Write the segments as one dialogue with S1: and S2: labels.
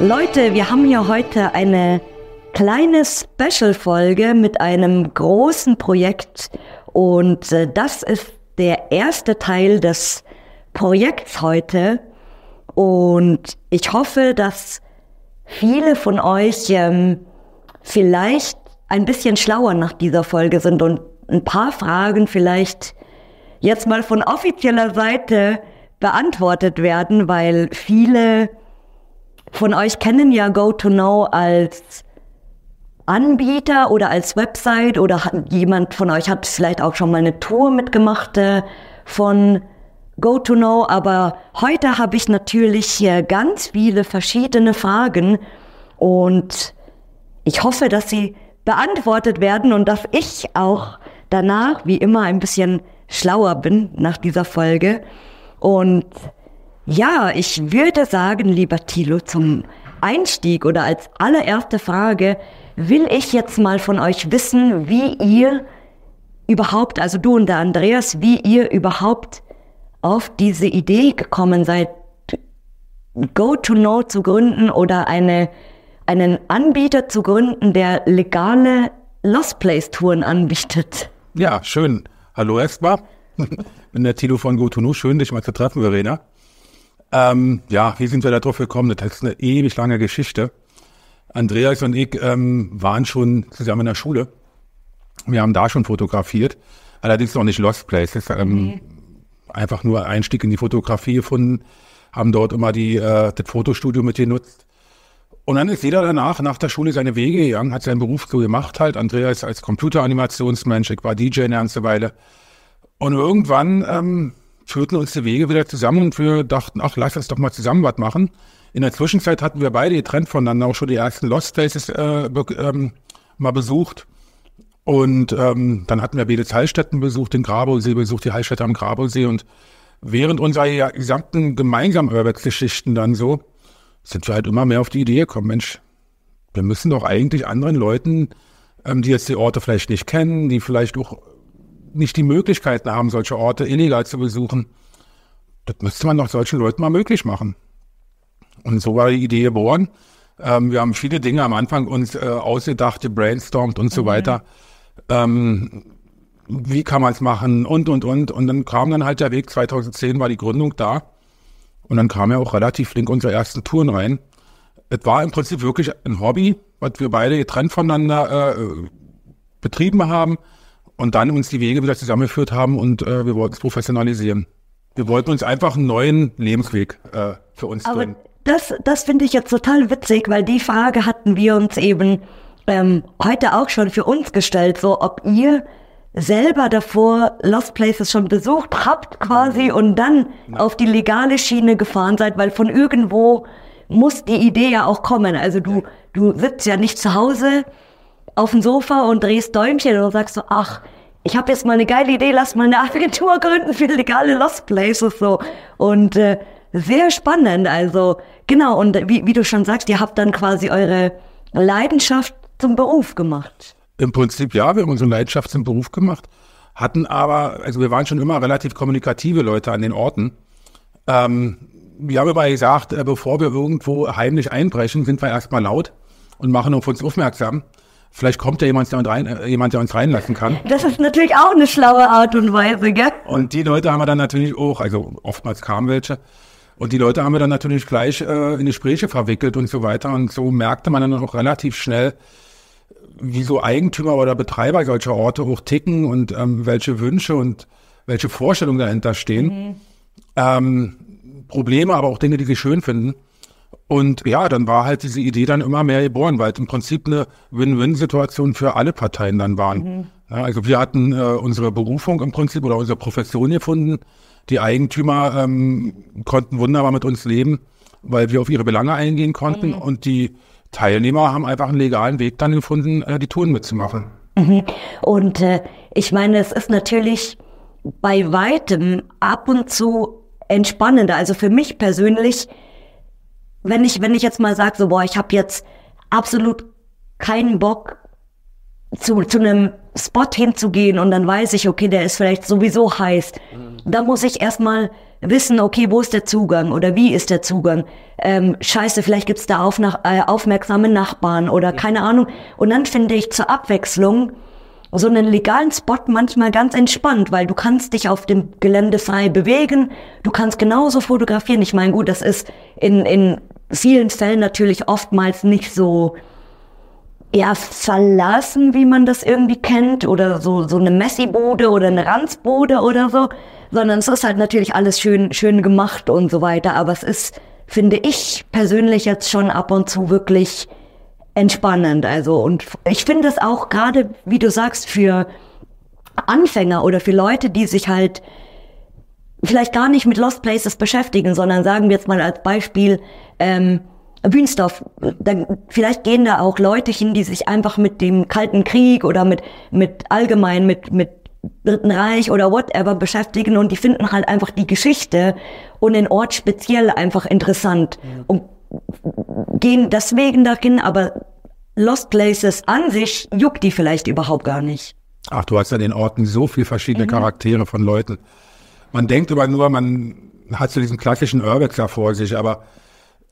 S1: Leute, wir haben hier heute eine kleine Special-Folge mit einem großen Projekt. Und äh, das ist der erste Teil des Projekts heute. Und ich hoffe, dass viele von euch ähm, vielleicht ein bisschen schlauer nach dieser Folge sind und ein paar Fragen vielleicht jetzt mal von offizieller Seite beantwortet werden, weil viele von euch kennen ja GoToKnow als Anbieter oder als Website oder hat, jemand von euch hat vielleicht auch schon mal eine Tour mitgemacht äh, von GoToKnow, aber heute habe ich natürlich hier ganz viele verschiedene Fragen und ich hoffe, dass sie beantwortet werden und dass ich auch danach, wie immer, ein bisschen schlauer bin nach dieser Folge. Und ja, ich würde sagen, lieber Thilo, zum Einstieg oder als allererste Frage will ich jetzt mal von euch wissen, wie ihr überhaupt, also du und der Andreas, wie ihr überhaupt auf diese Idee gekommen seid, Go-to-Know zu gründen oder eine, einen Anbieter zu gründen, der legale Lost Place Touren anbietet.
S2: Ja, schön. Hallo erstmal. bin der Tilo von Go-to-Know. Schön, dich mal zu treffen, Verena. Ähm, ja, wie sind wir da drauf gekommen? Das ist eine ewig lange Geschichte. Andreas und ich ähm, waren schon zusammen in der Schule. Wir haben da schon fotografiert. Allerdings noch nicht Lost Places. Ähm, okay. Einfach nur Einstieg in die Fotografie gefunden. Haben dort immer die, äh, das Fotostudio mit genutzt. Und dann ist jeder danach, nach der Schule, seine Wege gegangen, hat seinen Beruf so gemacht halt. Andreas als Computeranimationsmensch, ich war DJ eine ganze Weile. Und irgendwann ähm, führten uns die Wege wieder zusammen und wir dachten, ach, lass uns doch mal zusammen was machen. In der Zwischenzeit hatten wir beide getrennt voneinander auch schon die ersten Lost Places äh, be ähm, mal besucht. Und ähm, dann hatten wir beide Heilstätten besucht, den Grabowsee besucht, die Heilstätte am Grabowsee. Und während unserer gesamten gemeinsamen Urbex-Geschichten dann so, sind wir halt immer mehr auf die Idee gekommen, Mensch, wir müssen doch eigentlich anderen Leuten, ähm, die jetzt die Orte vielleicht nicht kennen, die vielleicht auch nicht die Möglichkeiten haben, solche Orte illegal zu besuchen, das müsste man doch solchen Leuten mal möglich machen. Und so war die Idee geboren. Ähm, wir haben viele Dinge am Anfang uns äh, ausgedacht, gebrainstormt und mhm. so weiter. Ähm, wie kann man es machen und, und, und. Und dann kam dann halt der Weg, 2010 war die Gründung da. Und dann kam ja auch relativ flink unsere ersten Touren rein. Es war im Prinzip wirklich ein Hobby, was wir beide getrennt voneinander äh, betrieben haben und dann uns die Wege wieder zusammengeführt haben und äh, wir wollten es professionalisieren. Wir wollten uns einfach einen neuen Lebensweg äh, für uns
S1: Aber drin. Das, das finde ich jetzt total witzig, weil die Frage hatten wir uns eben ähm, heute auch schon für uns gestellt, so ob ihr selber davor Lost Places schon besucht habt quasi und dann ja. auf die legale Schiene gefahren seid, weil von irgendwo muss die Idee ja auch kommen. Also du, du sitzt ja nicht zu Hause auf dem Sofa und drehst Däumchen und sagst so, ach, ich habe jetzt mal eine geile Idee, lass mal eine Agentur gründen für legale Lost Places so. Und äh, sehr spannend, also genau, und wie, wie du schon sagst, ihr habt dann quasi eure Leidenschaft zum Beruf gemacht.
S2: Im Prinzip ja, wir haben unsere Leidenschaft zum Beruf gemacht, hatten aber, also wir waren schon immer relativ kommunikative Leute an den Orten. Ähm, wir haben immer gesagt, äh, bevor wir irgendwo heimlich einbrechen, sind wir erstmal laut und machen auf uns aufmerksam. Vielleicht kommt ja jemand, der, rein, äh, jemand, der uns reinlassen kann.
S1: Das ist natürlich auch eine schlaue Art und Weise, gell?
S2: Und die Leute haben wir dann natürlich auch, also oftmals kamen welche. Und die Leute haben wir dann natürlich gleich äh, in Gespräche verwickelt und so weiter. Und so merkte man dann auch relativ schnell, wie so Eigentümer oder Betreiber solcher Orte auch ticken und ähm, welche Wünsche und welche Vorstellungen dahinter stehen. Mhm. Ähm, Probleme, aber auch Dinge, die sie schön finden. Und ja, dann war halt diese Idee dann immer mehr geboren, weil es im Prinzip eine Win-Win-Situation für alle Parteien dann waren. Mhm. Ja, also wir hatten äh, unsere Berufung im Prinzip oder unsere Profession gefunden. Die Eigentümer ähm, konnten wunderbar mit uns leben, weil wir auf ihre Belange eingehen konnten. Mhm. Und die Teilnehmer haben einfach einen legalen Weg dann gefunden, äh, die Touren mitzumachen.
S1: Mhm. Und äh, ich meine, es ist natürlich bei weitem ab und zu entspannender. Also für mich persönlich wenn ich, wenn ich jetzt mal sage, so, boah, ich habe jetzt absolut keinen Bock, zu, zu einem Spot hinzugehen und dann weiß ich, okay, der ist vielleicht sowieso heiß. Mhm. Da muss ich erstmal wissen, okay, wo ist der Zugang oder wie ist der Zugang? Ähm, scheiße, vielleicht gibt's da auf nach, äh, aufmerksame Nachbarn oder keine Ahnung. Und dann finde ich zur Abwechslung so einen legalen Spot manchmal ganz entspannt, weil du kannst dich auf dem Gelände frei bewegen, du kannst genauso fotografieren. Ich meine, gut, das ist in, in vielen Fällen natürlich oftmals nicht so eher verlassen, wie man das irgendwie kennt, oder so, so eine Messi-Bude oder eine Ranzbude oder so, sondern es ist halt natürlich alles schön, schön gemacht und so weiter, aber es ist, finde ich persönlich jetzt schon ab und zu wirklich entspannend, also, und ich finde es auch gerade, wie du sagst, für Anfänger oder für Leute, die sich halt vielleicht gar nicht mit Lost Places beschäftigen, sondern sagen wir jetzt mal als Beispiel, ähm, Bühnsdorf, dann vielleicht gehen da auch Leute hin, die sich einfach mit dem Kalten Krieg oder mit, mit allgemein mit, mit Dritten Reich oder whatever beschäftigen und die finden halt einfach die Geschichte und den Ort speziell einfach interessant ja. und gehen deswegen dahin, aber Lost Places an sich juckt die vielleicht überhaupt gar nicht.
S2: Ach, du hast ja den Orten so viel verschiedene mhm. Charaktere von Leuten. Man denkt immer nur, man hat so diesen klassischen Urbex da vor sich, aber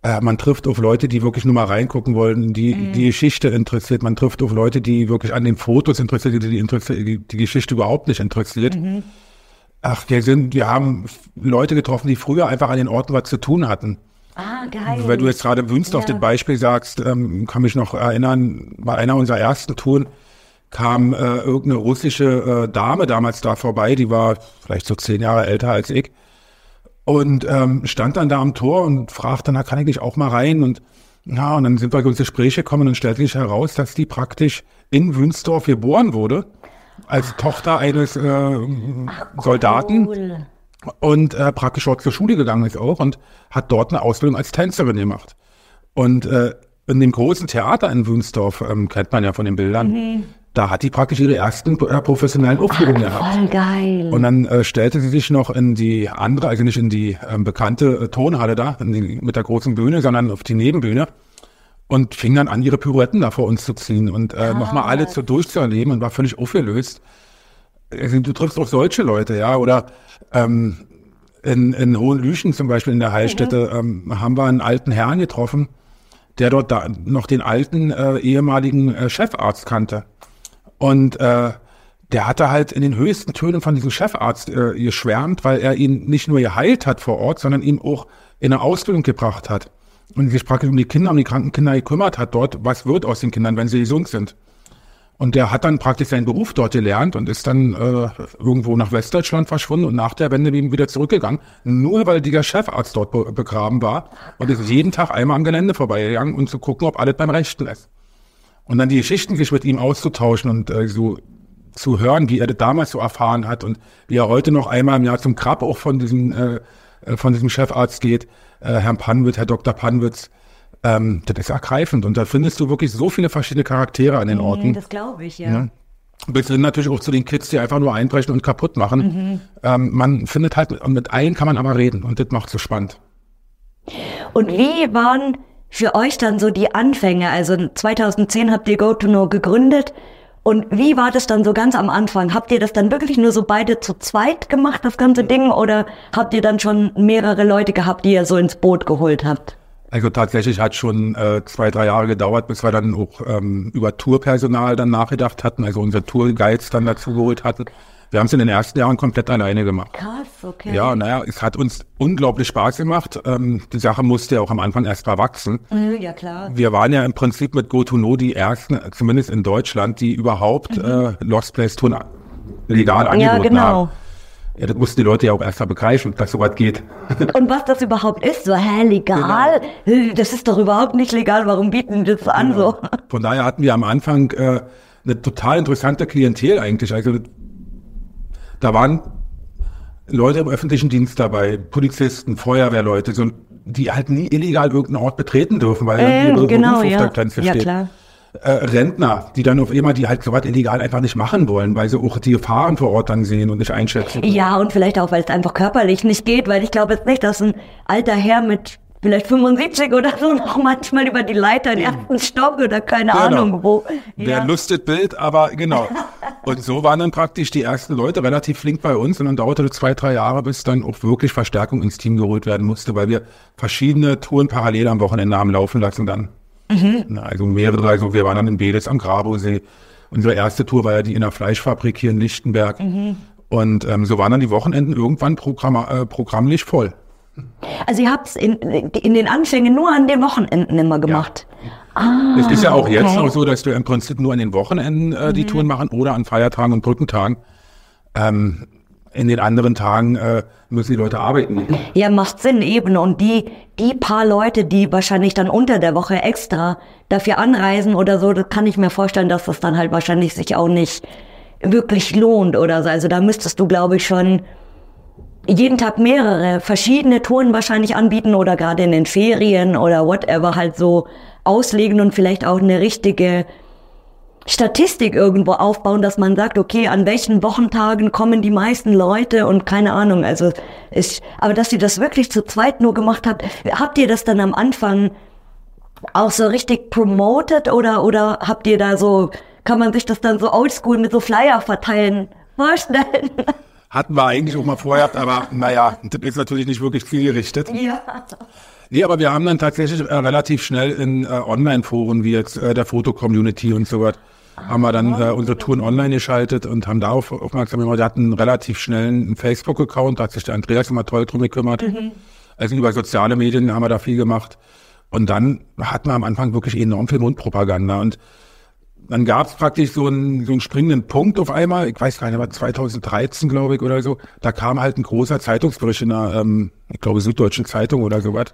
S2: äh, man trifft auf Leute, die wirklich nur mal reingucken wollen, die mhm. die Geschichte interessiert. Man trifft auf Leute, die wirklich an den Fotos interessiert, die die, die, die Geschichte überhaupt nicht interessiert. Mhm. Ach, wir sind, wir haben Leute getroffen, die früher einfach an den Orten was zu tun hatten.
S1: Ah, geil.
S2: Weil du jetzt gerade Wünsdorf ja. das Beispiel sagst, ähm, kann mich noch erinnern, bei einer unserer ersten Touren kam äh, irgendeine russische äh, Dame damals da vorbei, die war vielleicht so zehn Jahre älter als ich und ähm, stand dann da am Tor und fragte, na, kann ich nicht auch mal rein? Und ja, und dann sind wir ins Gespräch gekommen und stellte sich heraus, dass die praktisch in Wünsdorf geboren wurde, als. Tochter eines äh, Ach, Soldaten. Und äh, praktisch dort zur Schule gegangen ist auch und hat dort eine Ausbildung als Tänzerin gemacht. Und äh, in dem großen Theater in Wünsdorf, ähm, kennt man ja von den Bildern, mhm da hat die praktisch ihre ersten äh, professionellen Aufführungen gehabt.
S1: Voll geil.
S2: Und dann äh, stellte sie sich noch in die andere, also nicht in die ähm, bekannte äh, Tonhalle da, die, mit der großen Bühne, sondern auf die Nebenbühne und fing dann an, ihre Pirouetten da vor uns zu ziehen und äh, nochmal alle zu durchzuerleben und war völlig aufgelöst. Also, du triffst auch solche Leute, ja, oder ähm, in, in Hohenlüchen zum Beispiel in der Heilstätte mhm. ähm, haben wir einen alten Herrn getroffen, der dort da noch den alten äh, ehemaligen äh, Chefarzt kannte. Und äh, der hatte halt in den höchsten Tönen von diesem Chefarzt äh, geschwärmt, weil er ihn nicht nur geheilt hat vor Ort, sondern ihn auch in eine Ausbildung gebracht hat. Und sich praktisch um die Kinder, um die kranken Kinder gekümmert hat dort, was wird aus den Kindern, wenn sie gesund sind. Und der hat dann praktisch seinen Beruf dort gelernt und ist dann äh, irgendwo nach Westdeutschland verschwunden und nach der Wende wieder zurückgegangen, nur weil dieser Chefarzt dort be begraben war und ist jeden Tag einmal am Gelände vorbeigegangen, um zu gucken, ob alles beim Rechten ist. Und dann die Geschichten sich mit ihm auszutauschen und äh, so zu hören, wie er das damals so erfahren hat und wie er heute noch einmal im Jahr zum Grab auch von diesem, äh, äh, von diesem Chefarzt geht, äh, Herrn Panwitz, Herr Dr. Panwitz. Ähm, das ist ergreifend und da findest du wirklich so viele verschiedene Charaktere an den Orten.
S1: Das glaube ich, ja. ja.
S2: Bis hin natürlich auch zu den Kids, die einfach nur einbrechen und kaputt machen. Mhm. Ähm, man findet halt, und mit allen kann man aber reden und das macht so spannend.
S1: Und wie waren für euch dann so die Anfänge? Also 2010 habt ihr GoToNo gegründet. Und wie war das dann so ganz am Anfang? Habt ihr das dann wirklich nur so beide zu zweit gemacht, das ganze Ding? Oder habt ihr dann schon mehrere Leute gehabt, die ihr so ins Boot geholt habt?
S2: Also tatsächlich hat schon äh, zwei, drei Jahre gedauert, bis wir dann auch ähm, über Tourpersonal dann nachgedacht hatten, also unsere Tourguides dann dazu geholt hatten. Wir haben es in den ersten Jahren komplett alleine gemacht.
S1: Krass, okay.
S2: Ja, naja, es hat uns unglaublich Spaß gemacht. Ähm, die Sache musste ja auch am Anfang erst mal wachsen.
S1: Mhm, ja, klar.
S2: Wir waren ja im Prinzip mit GoToNo die ersten, zumindest in Deutschland, die überhaupt mhm. äh, Lost Place Touren legal angeboten ja, genau. haben. Ja, das mussten die Leute ja auch erst mal begreifen, dass sowas geht.
S1: Und was das überhaupt ist, so, hä, legal? Genau. Das ist doch überhaupt nicht legal, warum bieten die das an, genau. so?
S2: Von daher hatten wir am Anfang äh, eine total interessante Klientel eigentlich. Also da waren Leute im öffentlichen Dienst dabei, Polizisten, Feuerwehrleute, so, die halt nie illegal irgendeinen Ort betreten dürfen, weil
S1: äh, ihre genau,
S2: Beruf
S1: ja.
S2: auf der Grenze ja, steht. Klar. Äh, Rentner, die dann auf immer, die halt sowas illegal einfach nicht machen wollen, weil sie auch die Gefahren vor Ort dann sehen und nicht einschätzen.
S1: Ja, und vielleicht auch, weil es einfach körperlich nicht geht, weil ich glaube jetzt nicht, dass ein alter Herr mit vielleicht 75 oder so, noch manchmal über die Leiter in den ersten Stock oder keine
S2: Genau.
S1: Ahnung wo.
S2: Wer lustet Bild, aber genau. Und so waren dann praktisch die ersten Leute relativ flink bei uns und dann dauerte es zwei, drei Jahre, bis dann auch wirklich Verstärkung ins Team geholt werden musste, weil wir verschiedene Touren parallel am Wochenende haben laufen lassen dann. Na, Also mehrere, also wir waren dann in Bedes am Grabosee. Unsere erste Tour war ja die in der Fleischfabrik hier in Lichtenberg. Und ähm, so waren dann die Wochenenden irgendwann Programm, äh, programmlich voll.
S1: Also ihr habt es in, in den Anfängen nur an den Wochenenden immer gemacht.
S2: Es ist ja auch jetzt
S1: okay.
S2: noch so, dass wir im Prinzip nur an den Wochenenden äh, die Touren machen oder an Feiertagen und Brückentagen. Ähm, in den anderen Tagen äh, müssen die Leute arbeiten.
S1: Ja, macht Sinn eben. Und die, die paar Leute, die wahrscheinlich dann unter der Woche extra dafür anreisen oder so, das kann ich mir vorstellen, dass das dann halt wahrscheinlich sich auch nicht wirklich lohnt oder so. Also da müsstest du, glaube ich, schon jeden Tag mehrere verschiedene Touren wahrscheinlich anbieten oder gerade in den Ferien oder whatever halt so auslegen und vielleicht auch eine richtige Statistik irgendwo aufbauen, dass man sagt, okay, an welchen Wochentagen kommen die meisten Leute und keine Ahnung. Also ist, aber dass ihr das wirklich zu zweit nur gemacht habt, habt ihr das dann am Anfang auch so richtig promoted oder oder habt ihr da so, kann man sich das dann so oldschool mit so Flyer verteilen vorstellen?
S2: Hatten wir eigentlich auch mal vorher, aber naja, das ist natürlich nicht wirklich zielgerichtet.
S1: ja.
S2: Nee, aber wir haben dann tatsächlich äh, relativ schnell in äh, Online-Foren wie jetzt äh, der Foto-Community und so was, haben wir dann äh, unsere Touren online geschaltet und haben darauf aufmerksam gemacht. Wir hatten einen relativ schnellen Facebook-Account, da hat sich der Andreas immer toll drum gekümmert. Also über soziale Medien haben wir da viel gemacht. Und dann hatten wir am Anfang wirklich enorm viel Mundpropaganda und dann gab es praktisch so einen, so einen springenden Punkt auf einmal, ich weiß gar nicht, war 2013, glaube ich, oder so. Da kam halt ein großer Zeitungsbericht in der, ähm, ich glaube, Süddeutschen Zeitung oder sowas.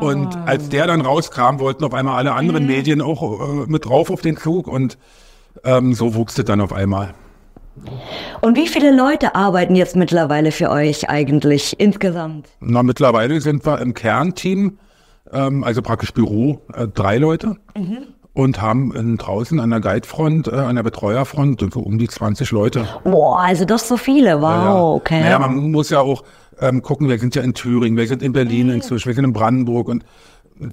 S2: Und als der dann rauskam, wollten auf einmal alle anderen Medien auch äh, mit drauf auf den Zug und ähm, so wuchs es dann auf einmal.
S1: Und wie viele Leute arbeiten jetzt mittlerweile für euch eigentlich insgesamt?
S2: Na, mittlerweile sind wir im Kernteam, ähm, also praktisch Büro, äh, drei Leute. Und haben in, draußen an der Guidefront, äh, an der Betreuerfront so um die 20 Leute.
S1: Boah, also das so viele, wow,
S2: Ja.
S1: okay.
S2: Naja, man muss ja auch ähm, gucken, wir sind ja in Thüringen, wir sind in Berlin inzwischen, wir sind in Brandenburg und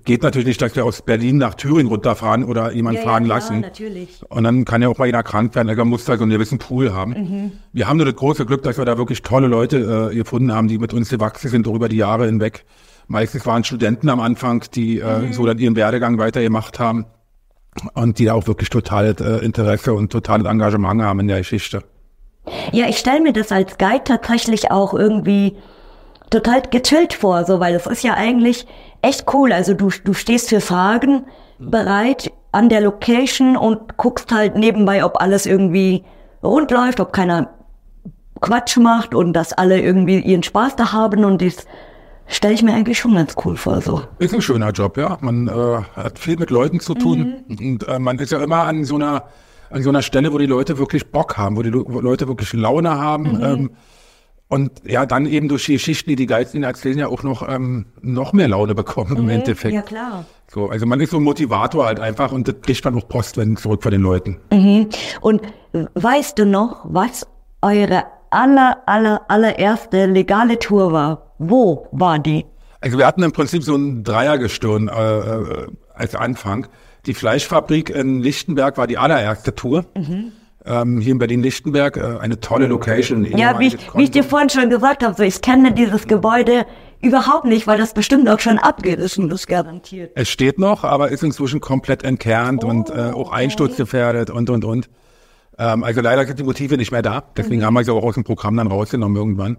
S2: geht natürlich nicht, dass wir aus Berlin nach Thüringen runterfahren oder jemanden
S1: Ja, ja,
S2: fahren
S1: klar,
S2: lassen.
S1: natürlich.
S2: Und dann kann ja auch mal jeder krank werden, also man muss da so einen gewissen Pool haben.
S1: Mhm.
S2: Wir haben nur das große Glück, dass wir da wirklich tolle Leute äh, gefunden haben, die mit uns gewachsen sind, auch über die Jahre hinweg. Meistens waren Studenten am Anfang, die äh,
S1: Mhm.
S2: so dann ihren Werdegang weitergemacht haben und die da auch wirklich totales äh, Interesse und totales Engagement haben in der Geschichte.
S1: Ja, ich stelle mir das als Guide tatsächlich auch irgendwie total gechillt vor, so, weil das ist ja eigentlich echt cool. Also du, du stehst für Fragen bereit an der Location und guckst halt nebenbei, ob alles irgendwie rund läuft, ob keiner Quatsch macht und dass alle irgendwie ihren Spaß da haben und das stelle ich mir eigentlich schon ganz cool vor, so.
S2: Ist ein schöner Job, ja. Man äh, hat viel mit Leuten zu tun und äh, man ist ja immer an so einer an so einer Stelle, wo die Leute wirklich Bock haben, wo die Leute wirklich Laune haben. Ähm, und ja, dann eben durch die Geschichten, die die ihnen erzählen, ja auch noch ähm, noch mehr Laune bekommen im Endeffekt.
S1: Ja, klar.
S2: So, also man ist so ein Motivator halt einfach und das kriegt man auch Post wenn zurück von den Leuten.
S1: Und weißt du noch, was eure aller, aller, allererste legale Tour war? Wo war die?
S2: Also wir hatten im Prinzip so ein Dreiergestirn äh, äh, als Anfang. Die Fleischfabrik in Lichtenberg war die allererste Tour. Ähm, hier in Berlin-Lichtenberg, äh, eine tolle Location.
S1: Ja, wie ich, wie ich dir vorhin schon gesagt habe, so ich kenne dieses Gebäude überhaupt nicht, weil das bestimmt auch schon abgerissen ist, garantiert.
S2: Es steht noch, aber ist inzwischen komplett entkernt und äh, auch einsturzgefährdet und, und, und. Ähm, also leider sind die Motive nicht mehr da. Deswegen haben wir sie auch aus dem Programm dann rausgenommen irgendwann.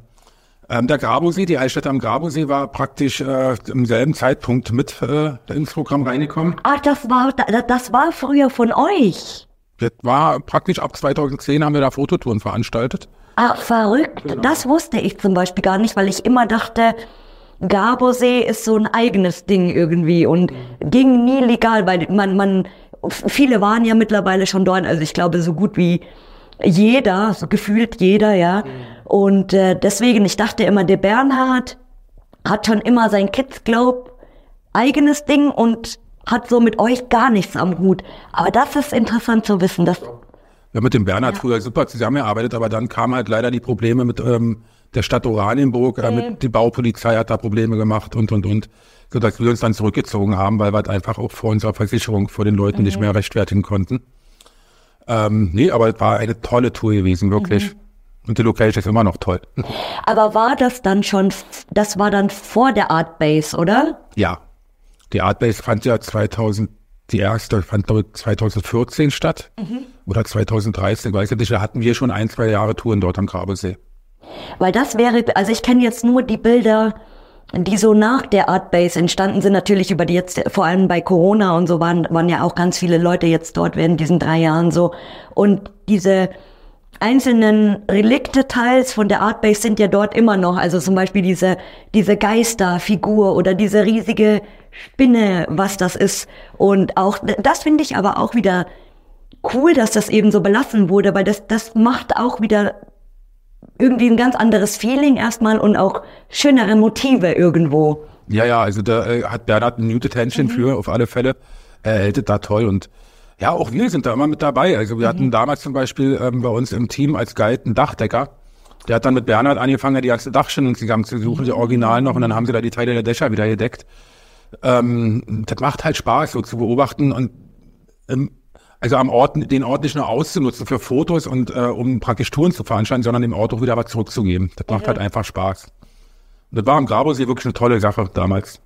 S2: Ähm, der Grabosee, die Altstadt am Grabosee war praktisch äh, im selben Zeitpunkt mit äh, ins Programm reingekommen.
S1: Ach, das war, da- das war früher von euch.
S2: Das war praktisch ab 2010 haben wir da Fototouren veranstaltet.
S1: Ach, verrückt. Das wusste ich zum Beispiel gar nicht, weil ich immer dachte, Garbosee ist so ein eigenes Ding irgendwie und ging nie legal, weil man, man, viele waren ja mittlerweile schon dort, also ich glaube so gut wie jeder, so gefühlt jeder, ja. Und äh, deswegen, ich dachte immer, der Bernhard hat schon immer sein Kids Globe eigenes Ding und hat so mit euch gar nichts am Hut. Aber das ist interessant zu wissen, dass
S2: Wir haben mit dem Bernhard früher super zusammengearbeitet, aber dann kamen halt leider die Probleme mit ähm, der Stadt Oranienburg. Äh, mit, die Baupolizei hat da Probleme gemacht und, und, und. Sodass wir uns dann zurückgezogen haben, weil wir halt einfach auch vor unserer Versicherung vor den Leuten nicht mehr rechtfertigen konnten. Ähm, nee, aber es war eine tolle Tour gewesen, wirklich. Und die Location ist immer noch toll.
S1: Aber war das dann schon, das war dann vor der Art Base, oder?
S2: Ja. Die Art Base fand ja 2000, die erste fand glaube ich 2014 statt. Oder 2013, weiß ich nicht. Da hatten wir schon ein, zwei Jahre Touren dort am Grabesee.
S1: Weil das wäre, also ich kenne jetzt nur die Bilder, die so nach der Art Base entstanden sind, natürlich über die jetzt, vor allem bei Corona und so waren, waren ja auch ganz viele Leute jetzt dort während diesen drei Jahren so. Und diese einzelnen Relikte teils von der Art Base sind ja dort immer noch. Also zum Beispiel diese, diese Geisterfigur oder diese riesige Spinne, was das ist. Und auch, das finde ich aber auch wieder cool, dass das eben so belassen wurde, weil das, das macht auch wieder irgendwie ein ganz anderes Feeling erstmal und auch schönere Motive irgendwo.
S2: Ja, ja, also da äh, hat Bernhard ein Muted Händchen für, auf alle Fälle. Er hält es da toll und ja, auch wir sind da immer mit dabei. Also wir hatten damals zum Beispiel ähm, bei uns im Team als Guide einen Dachdecker. Der hat dann mit Bernhard angefangen, die ganze Dachschienen zusammenzusuchen, die Original noch, und dann haben sie da die Teile der Dächer wieder gedeckt. Ähm, das macht halt Spaß, so zu beobachten und ähm, also am Ort, den Ort nicht nur auszunutzen für Fotos und äh, um praktisch Touren zu veranstalten, sondern dem Ort auch wieder was zurückzugeben. Das macht halt einfach Spaß. Und das war am Grabosee wirklich eine tolle Sache damals.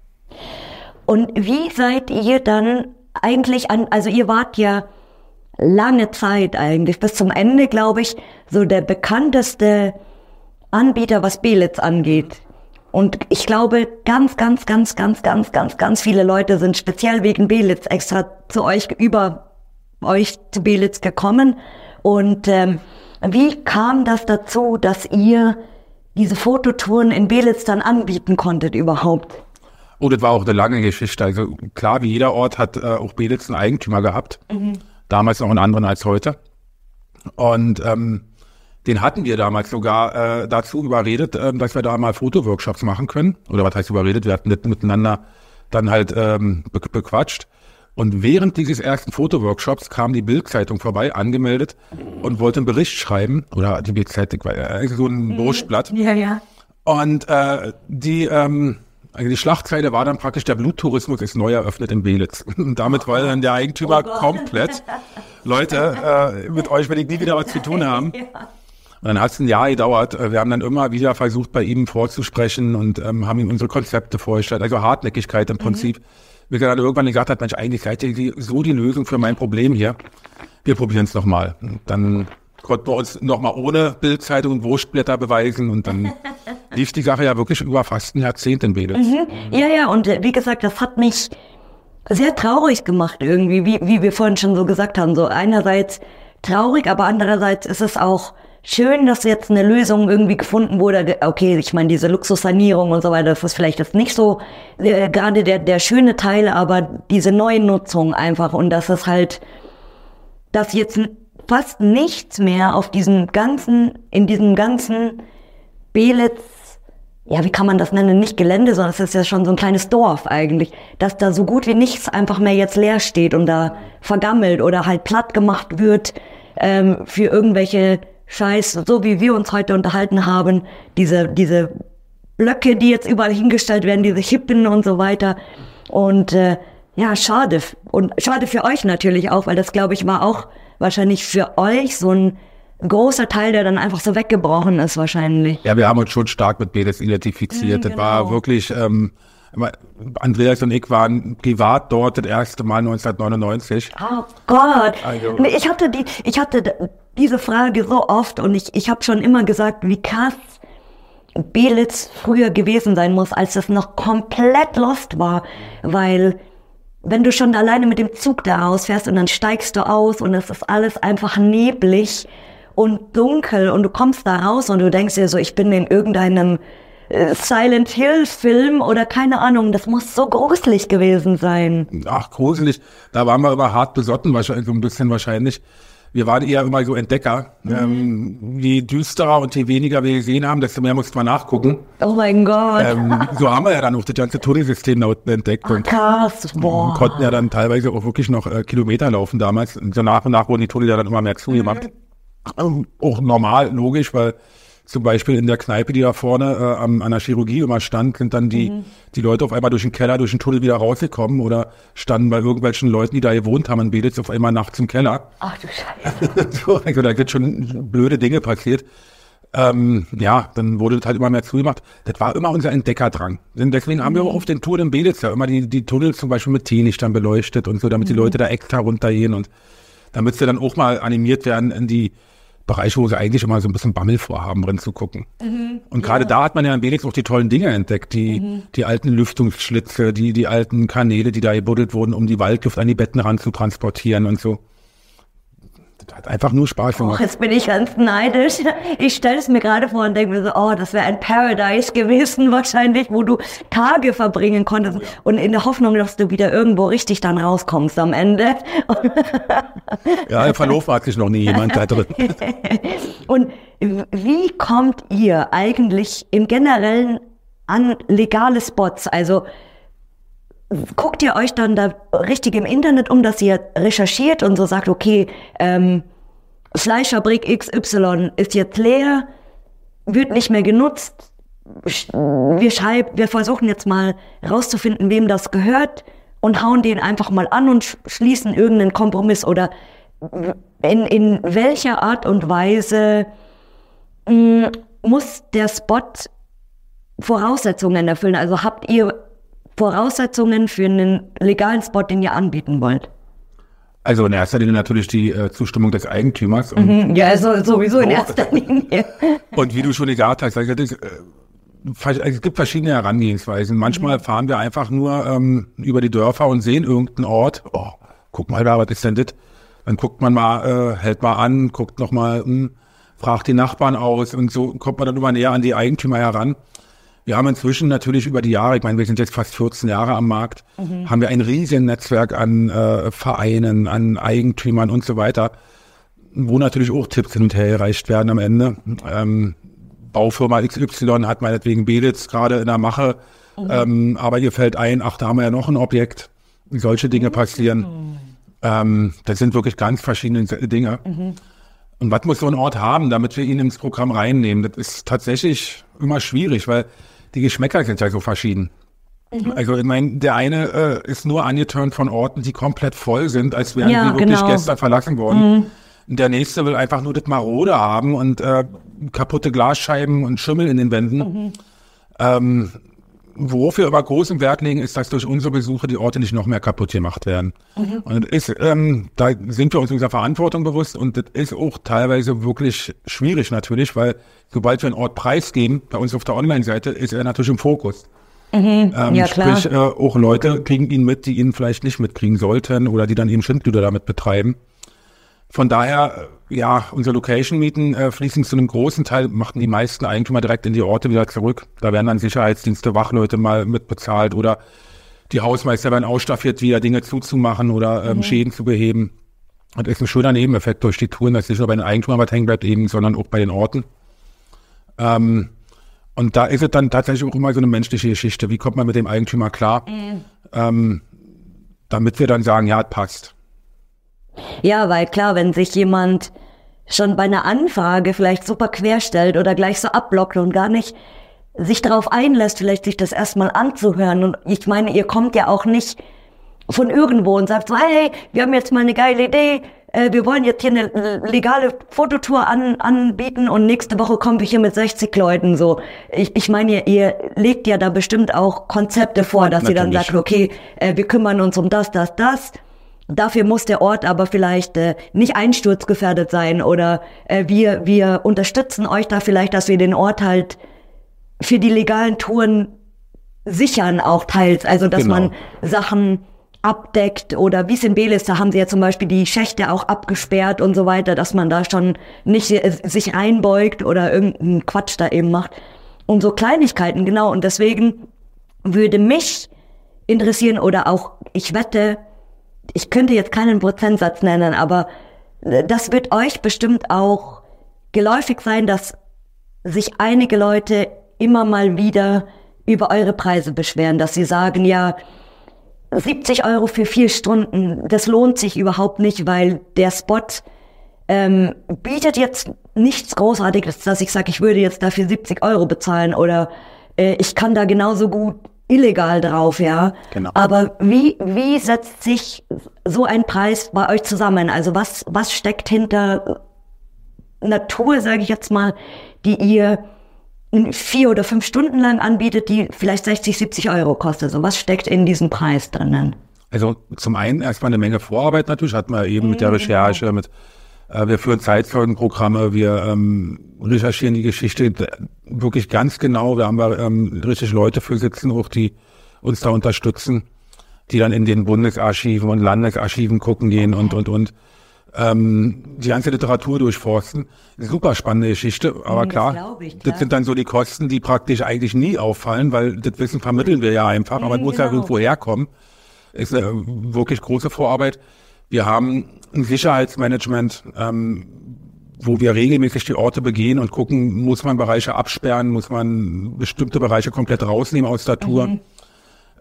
S1: Und wie seid ihr dann eigentlich an, also ihr wart ja lange Zeit eigentlich, bis zum Ende, glaube ich, so der bekannteste Anbieter, was Belitz angeht. Und ich glaube, ganz, ganz, ganz, ganz, ganz, ganz, ganz viele Leute sind speziell wegen Belitz extra zu euch über euch zu Belitz gekommen. Und ähm, wie kam das dazu, dass ihr diese Fototouren in Belitz dann anbieten konntet überhaupt?
S2: Oh, das war auch eine lange Geschichte. Also klar, wie jeder Ort hat äh, auch Belitz einen Eigentümer gehabt. Damals noch einen anderen als heute. Und ähm, den hatten wir damals sogar äh, dazu überredet, ähm, dass wir da mal Fotoworkshops machen können. Oder was heißt überredet? Wir hatten das miteinander dann halt ähm, be bequatscht. Und während dieses ersten Fotoworkshops kam die Bildzeitung vorbei, angemeldet und wollte einen Bericht schreiben. Oder die Bildzeitung war äh, so ein Brustblatt.
S1: Ja, ja.
S2: Und äh, die, ähm, also die Schlagzeile war dann praktisch, der Bluttourismus ist neu eröffnet in Belitz. Und damit war dann der Eigentümer komplett, Leute, äh, mit euch will ich nie wieder was zu tun haben. Und dann hat es ein Jahr gedauert. Äh, Wir haben dann immer wieder versucht, bei ihm vorzusprechen und ähm, haben ihm unsere Konzepte vorgestellt. Also Hartnäckigkeit im Prinzip. Bis er dann irgendwann gesagt hat, Mensch, eigentlich seid ihr so die Lösung für mein Problem hier. Wir probieren es nochmal. Dann konnten wir uns nochmal ohne Bildzeitung und Wurstblätter beweisen und dann lief die Sache ja wirklich über fast ein Jahrzehnt in Belitz.
S1: Ja, ja, und äh, wie gesagt, das hat mich sehr traurig gemacht irgendwie, wie, wie wir vorhin schon so gesagt haben. So einerseits traurig, aber andererseits ist es auch schön, dass jetzt eine Lösung irgendwie gefunden wurde. Okay, ich meine, diese Luxussanierung und so weiter, das ist vielleicht jetzt nicht so äh, gerade der, der schöne Teil, aber diese neue Nutzung einfach und dass es halt, dass jetzt fast nichts mehr auf diesem ganzen, in diesem ganzen Belitz ja, wie kann man das nennen? Nicht Gelände, sondern es ist ja schon so ein kleines Dorf eigentlich, dass da so gut wie nichts einfach mehr jetzt leer steht und da vergammelt oder halt platt gemacht wird ähm, für irgendwelche Scheiß, so wie wir uns heute unterhalten haben, diese, diese Blöcke, die jetzt überall hingestellt werden, diese Hippen und so weiter. Und äh, ja, schade. Und schade für euch natürlich auch, weil das, glaube ich, war auch wahrscheinlich für euch so ein großer Teil, der dann einfach so weggebrochen ist wahrscheinlich.
S2: Ja, wir haben uns schon stark mit Belitz identifiziert.
S1: Mhm,
S2: Das war
S1: genau.
S2: wirklich, ähm, Andreas und ich waren privat dort das erste Mal 1999.
S1: Oh Gott.
S2: Also-
S1: ich hatte die, ich hatte diese Frage so oft und ich, ich habe schon immer gesagt, wie krass Belitz früher gewesen sein muss, als es noch komplett lost war, weil wenn du schon alleine mit dem Zug da rausfährst und dann steigst du aus und es ist alles einfach neblig und dunkel und du kommst da raus und du denkst dir so, ich bin in irgendeinem äh, Silent Hill Film oder keine Ahnung, das muss so gruselig gewesen sein.
S2: Ach, gruselig. Da waren wir immer hart besotten, wahrscheinlich, so ein bisschen wahrscheinlich. Wir waren eher immer so Entdecker. Ähm, je düsterer und je weniger wir gesehen haben, desto mehr mussten wir nachgucken.
S1: Oh mein Gott.
S2: Ähm, so haben wir ja dann auch das ganze Tunnelsystem da unten entdeckt und
S1: Krass, boah.
S2: konnten ja dann teilweise auch wirklich noch äh, Kilometer laufen damals. Und so nach und nach wurden die Tunnel ja dann immer mehr zugemacht. Ähm, auch normal, logisch, weil zum Beispiel in der Kneipe, die da vorne äh, an, an der Chirurgie immer stand, sind dann die, mhm. die Leute auf einmal durch den Keller, durch den Tunnel wieder rausgekommen oder standen bei irgendwelchen Leuten, die da gewohnt haben in Belitz, auf einmal nachts im Keller.
S1: Ach du Scheiße.
S2: so, also da sind schon blöde Dinge passiert. Ähm, ja, dann wurde das halt immer mehr zugemacht. Das war immer unser Entdeckerdrang. Denn deswegen haben wir auch mhm. auf den Touren in Belitz ja immer die, die Tunnel zum Beispiel mit Teelichtern beleuchtet und so, damit mhm. die Leute da extra runtergehen und damit sie dann auch mal animiert werden in die Bereiche, wo sie eigentlich immer so ein bisschen Bammel vorhaben, drin zu gucken. Mhm, und gerade ja. da hat man ja wenigstens auch die tollen Dinge entdeckt, die, mhm. die alten Lüftungsschlitze, die, die alten Kanäle, die da gebuddelt wurden, um die Waldluft an die Betten ran zu transportieren und so hat einfach nur Spaß gemacht.
S1: Och, jetzt bin ich ganz neidisch. Ich stelle es mir gerade vor und denke mir so, oh, das wäre ein Paradise gewesen wahrscheinlich, wo du Tage verbringen konntest oh ja. und in der Hoffnung, dass du wieder irgendwo richtig dann rauskommst am Ende.
S2: Ja, im Verlauf hat sich noch nie jemand da drin.
S1: und wie kommt ihr eigentlich im Generellen an legale Spots? Also guckt ihr euch dann da richtig im Internet um, dass ihr recherchiert und so sagt, okay, ähm, Fleischfabrik XY ist jetzt leer, wird nicht mehr genutzt. Wir schreiben, wir versuchen jetzt mal rauszufinden, wem das gehört und hauen den einfach mal an und schließen irgendeinen Kompromiss oder in, in welcher Art und Weise mh, mm, muss der Spot Voraussetzungen erfüllen? Also habt ihr Voraussetzungen für einen legalen Spot, den ihr anbieten wollt?
S2: Also in erster Linie natürlich die äh, Zustimmung des Eigentümers.
S1: Mhm, ja, also sowieso in erster Linie.
S2: Und wie du schon gesagt hast, also, äh, es gibt verschiedene Herangehensweisen. Manchmal mhm. fahren wir einfach nur ähm, über die Dörfer und sehen irgendeinen Ort. Oh, guck mal da, was ist denn das? Dann guckt man mal, äh, hält mal an, guckt noch mal, mh, hm, fragt die Nachbarn aus und so kommt man dann immer näher an die Eigentümer heran. Wir haben inzwischen natürlich über die Jahre, ich meine, wir sind jetzt fast 14 Jahre am Markt, mhm. haben wir ein riesiges Netzwerk an äh, Vereinen, an Eigentümern und so weiter, wo natürlich auch Tipps hin und her erreicht werden am Ende. Ähm, Baufirma XY hat meinetwegen Belitz gerade in der Mache, mhm. ähm, aber ihr fällt ein, ach, da haben wir ja noch ein Objekt. Solche Dinge mhm. passieren. Ähm, das sind wirklich ganz verschiedene Dinge. Mhm. Und was muss so ein Ort haben, damit wir ihn ins Programm reinnehmen? Das ist tatsächlich immer schwierig, weil die Geschmäcker sind ja so verschieden. Mhm. Also ich meine, der eine äh, ist nur angeturnt von Orten, die komplett voll sind, als wären ja, sie wirklich genau. gestern verlassen worden. Mhm. Der nächste will einfach nur das Marode haben und äh, kaputte Glasscheiben und Schimmel in den Wänden. Mhm. Ähm, worauf wir aber großen Wert legen, ist, dass durch unsere Besuche die Orte nicht noch mehr kaputt gemacht werden. Mhm. Und ist, ähm, da sind wir uns unserer Verantwortung bewusst und das ist auch teilweise wirklich schwierig natürlich, weil sobald wir einen Ort preisgeben, bei uns auf der Online-Seite, ist er natürlich im Fokus. Mhm. Ähm, ja, klar. Sprich, äh, auch Leute kriegen ihn mit, die ihn vielleicht nicht mitkriegen sollten oder die dann eben Schindluder damit betreiben. Von daher, äh, ja, unsere Location-Mieten äh, fließen zu einem großen Teil, machten die meisten Eigentümer direkt in die Orte wieder zurück. Da werden dann Sicherheitsdienste, Wachleute mal mitbezahlt oder die Hausmeister werden ausstaffiert, wieder Dinge zuzumachen oder ähm, mhm. Schäden zu beheben. Und das ist ein schöner Nebeneffekt durch die Touren, dass nicht nur bei den Eigentümern was hängen bleibt, eben, sondern auch bei den Orten. Ähm, und da ist es dann tatsächlich auch immer so eine menschliche Geschichte. Wie kommt man mit dem Eigentümer klar? Mhm. Ähm, damit wir dann sagen, ja, es passt.
S1: Ja, weil klar, wenn sich jemand schon bei einer Anfrage vielleicht super querstellt oder gleich so abblockt und gar nicht sich darauf einlässt, vielleicht sich das erstmal anzuhören. Und ich meine, ihr kommt ja auch nicht von irgendwo und sagt so, hey, wir haben jetzt mal eine geile Idee, äh, wir wollen jetzt hier eine legale Fototour an, anbieten und nächste Woche kommen wir hier mit 60 Leuten so. Ich, ich meine, ihr, ihr legt ja da bestimmt auch Konzepte vor, dass Natürlich. ihr dann sagt, okay, äh, wir kümmern uns um das, das, das. Dafür muss der Ort aber vielleicht äh, nicht einsturzgefährdet sein oder äh, wir, wir unterstützen euch da vielleicht, dass wir den Ort halt für die legalen Touren sichern auch teils. Also dass genau. man Sachen abdeckt oder wie es in Belis, da haben sie ja zum Beispiel die Schächte auch abgesperrt und so weiter, dass man da schon nicht äh, sich reinbeugt oder irgendeinen Quatsch da eben macht. Und so Kleinigkeiten, genau. Und deswegen würde mich interessieren oder auch, ich wette, ich könnte jetzt keinen Prozentsatz nennen, aber äh, das wird euch bestimmt auch geläufig sein, dass sich einige Leute immer mal wieder über eure Preise beschweren, dass sie sagen, ja, 70 Euro für vier Stunden, das lohnt sich überhaupt nicht, weil der Spot ähm, bietet jetzt nichts Großartiges, dass ich sage, ich würde jetzt dafür 70 Euro bezahlen oder äh, ich kann da genauso gut illegal drauf, ja.
S2: Genau.
S1: Aber wie, wie setzt sich so ein Preis bei euch zusammen? Also was, was steckt hinter Natur, sage ich jetzt mal, die ihr vier oder fünf Stunden lang anbietet, die vielleicht 60, 70 Euro kostet. So was steckt in diesem Preis drinnen?
S2: Also zum einen erstmal eine Menge Vorarbeit natürlich, hat man eben mit der Recherche, mit wir führen Zeitzeugenprogramme, wir ähm, recherchieren die Geschichte wirklich ganz genau. Wir haben da ähm, richtig Leute für sitzen, auch die uns da unterstützen, die dann in den Bundesarchiven und Landesarchiven gucken gehen und und und ähm, die ganze Literatur durchforsten. Super spannende Geschichte, aber das klar, ich, klar, das sind dann so die Kosten, die praktisch eigentlich nie auffallen, weil das Wissen vermitteln wir ja einfach, aber es muss ja genau. irgendwo herkommen. Ist eine wirklich große Vorarbeit. Wir haben ein Sicherheitsmanagement, ähm, wo wir regelmäßig die Orte begehen und gucken, muss man Bereiche absperren, muss man bestimmte Bereiche komplett rausnehmen aus der Tour. Mhm.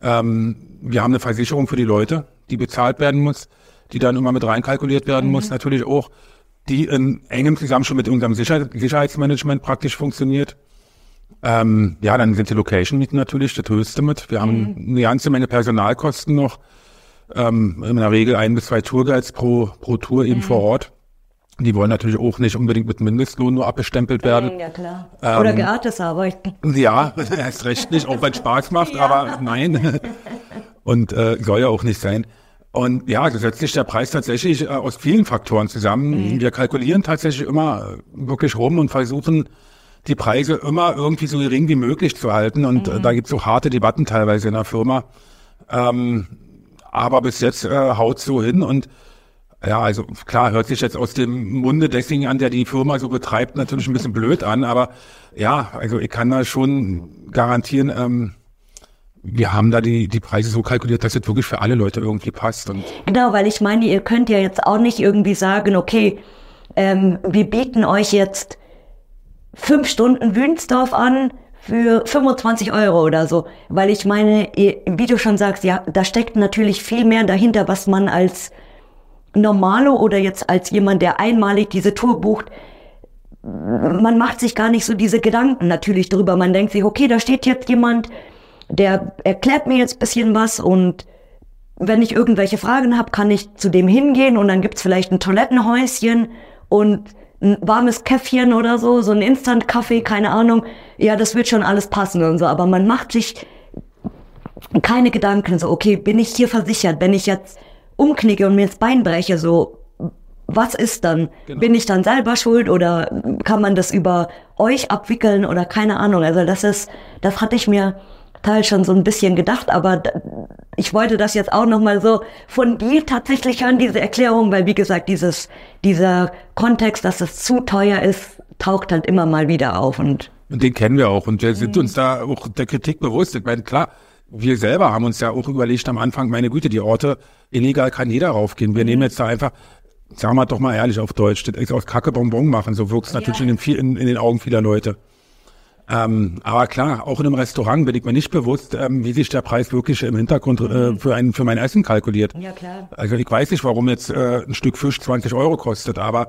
S2: Ähm, wir haben eine Versicherung für die Leute, die bezahlt werden muss die dann immer mit reinkalkuliert werden mhm. muss, natürlich auch, die in engem Zusammenspiel mit unserem Sicherheit, Sicherheitsmanagement praktisch funktioniert. Ähm, ja, dann sind die Location-Mieten natürlich das Höchste mit. Wir haben mhm. eine ganze Menge Personalkosten noch. Ähm, in der Regel ein bis zwei Tourguides pro, pro Tour eben mhm. vor Ort. Die wollen natürlich auch nicht unbedingt mit Mindestlohn nur abbestempelt werden.
S1: Ja, klar. Oder ähm, gratis arbeiten.
S2: Ja, erst recht nicht, auch wenn es Spaß macht, ja. aber nein. Und äh, soll ja auch nicht sein. Und ja, so setzt sich der Preis tatsächlich äh, aus vielen Faktoren zusammen. Mhm. Wir kalkulieren tatsächlich immer äh, wirklich rum und versuchen, die Preise immer irgendwie so gering wie möglich zu halten. Und äh, mhm. da gibt es so harte Debatten teilweise in der Firma. Ähm, aber bis jetzt äh, haut so hin und ja, also klar, hört sich jetzt aus dem Munde deswegen an, der die Firma so betreibt, natürlich ein bisschen blöd an, aber ja, also ich kann da schon garantieren, ähm, wir haben da die, die Preise so kalkuliert, dass es wirklich für alle Leute irgendwie passt. Und
S1: genau, weil ich meine, ihr könnt ja jetzt auch nicht irgendwie sagen, okay, ähm, wir bieten euch jetzt fünf Stunden Wünsdorf an für 25 Euro oder so. Weil ich meine, wie du schon sagst, ja, da steckt natürlich viel mehr dahinter, was man als Normalo oder jetzt als jemand, der einmalig diese Tour bucht, man macht sich gar nicht so diese Gedanken natürlich drüber. Man denkt sich, okay, da steht jetzt jemand, der erklärt mir jetzt bisschen was und wenn ich irgendwelche Fragen habe, kann ich zu dem hingehen und dann gibt's vielleicht ein Toilettenhäuschen und ein warmes Käffchen oder so, so ein Instant-Kaffee, keine Ahnung. Ja, das wird schon alles passen und so, aber man macht sich keine Gedanken so, okay, bin ich hier versichert, wenn ich jetzt umknicke und mir das Bein breche, so, was ist dann? Genau. Bin ich dann selber schuld oder kann man das über euch abwickeln oder keine Ahnung. Also das ist, das hatte ich mir Teil schon so ein bisschen gedacht, aber ich wollte das jetzt auch nochmal so von dir tatsächlich hören, diese Erklärung, weil wie gesagt, dieses, dieser Kontext, dass es zu teuer ist, taucht halt immer mal wieder auf und.
S2: Und den kennen wir auch und wir sind uns da auch der Kritik bewusst. Ich meine, klar, wir selber haben uns ja auch überlegt am Anfang, meine Güte, die Orte, illegal kann jeder raufgehen. Wir nehmen jetzt da einfach, sagen wir doch mal ehrlich auf Deutsch, das ist aus Kacke Bonbon machen, so wirkt es natürlich ja. in, den, in, in den Augen vieler Leute. Ähm, aber klar, auch in einem Restaurant bin ich mir nicht bewusst, ähm, wie sich der Preis wirklich im Hintergrund äh, mhm. für, ein, für mein Essen kalkuliert.
S1: Ja, klar.
S2: Also ich weiß nicht, warum jetzt äh, ein Stück Fisch 20 Euro kostet, aber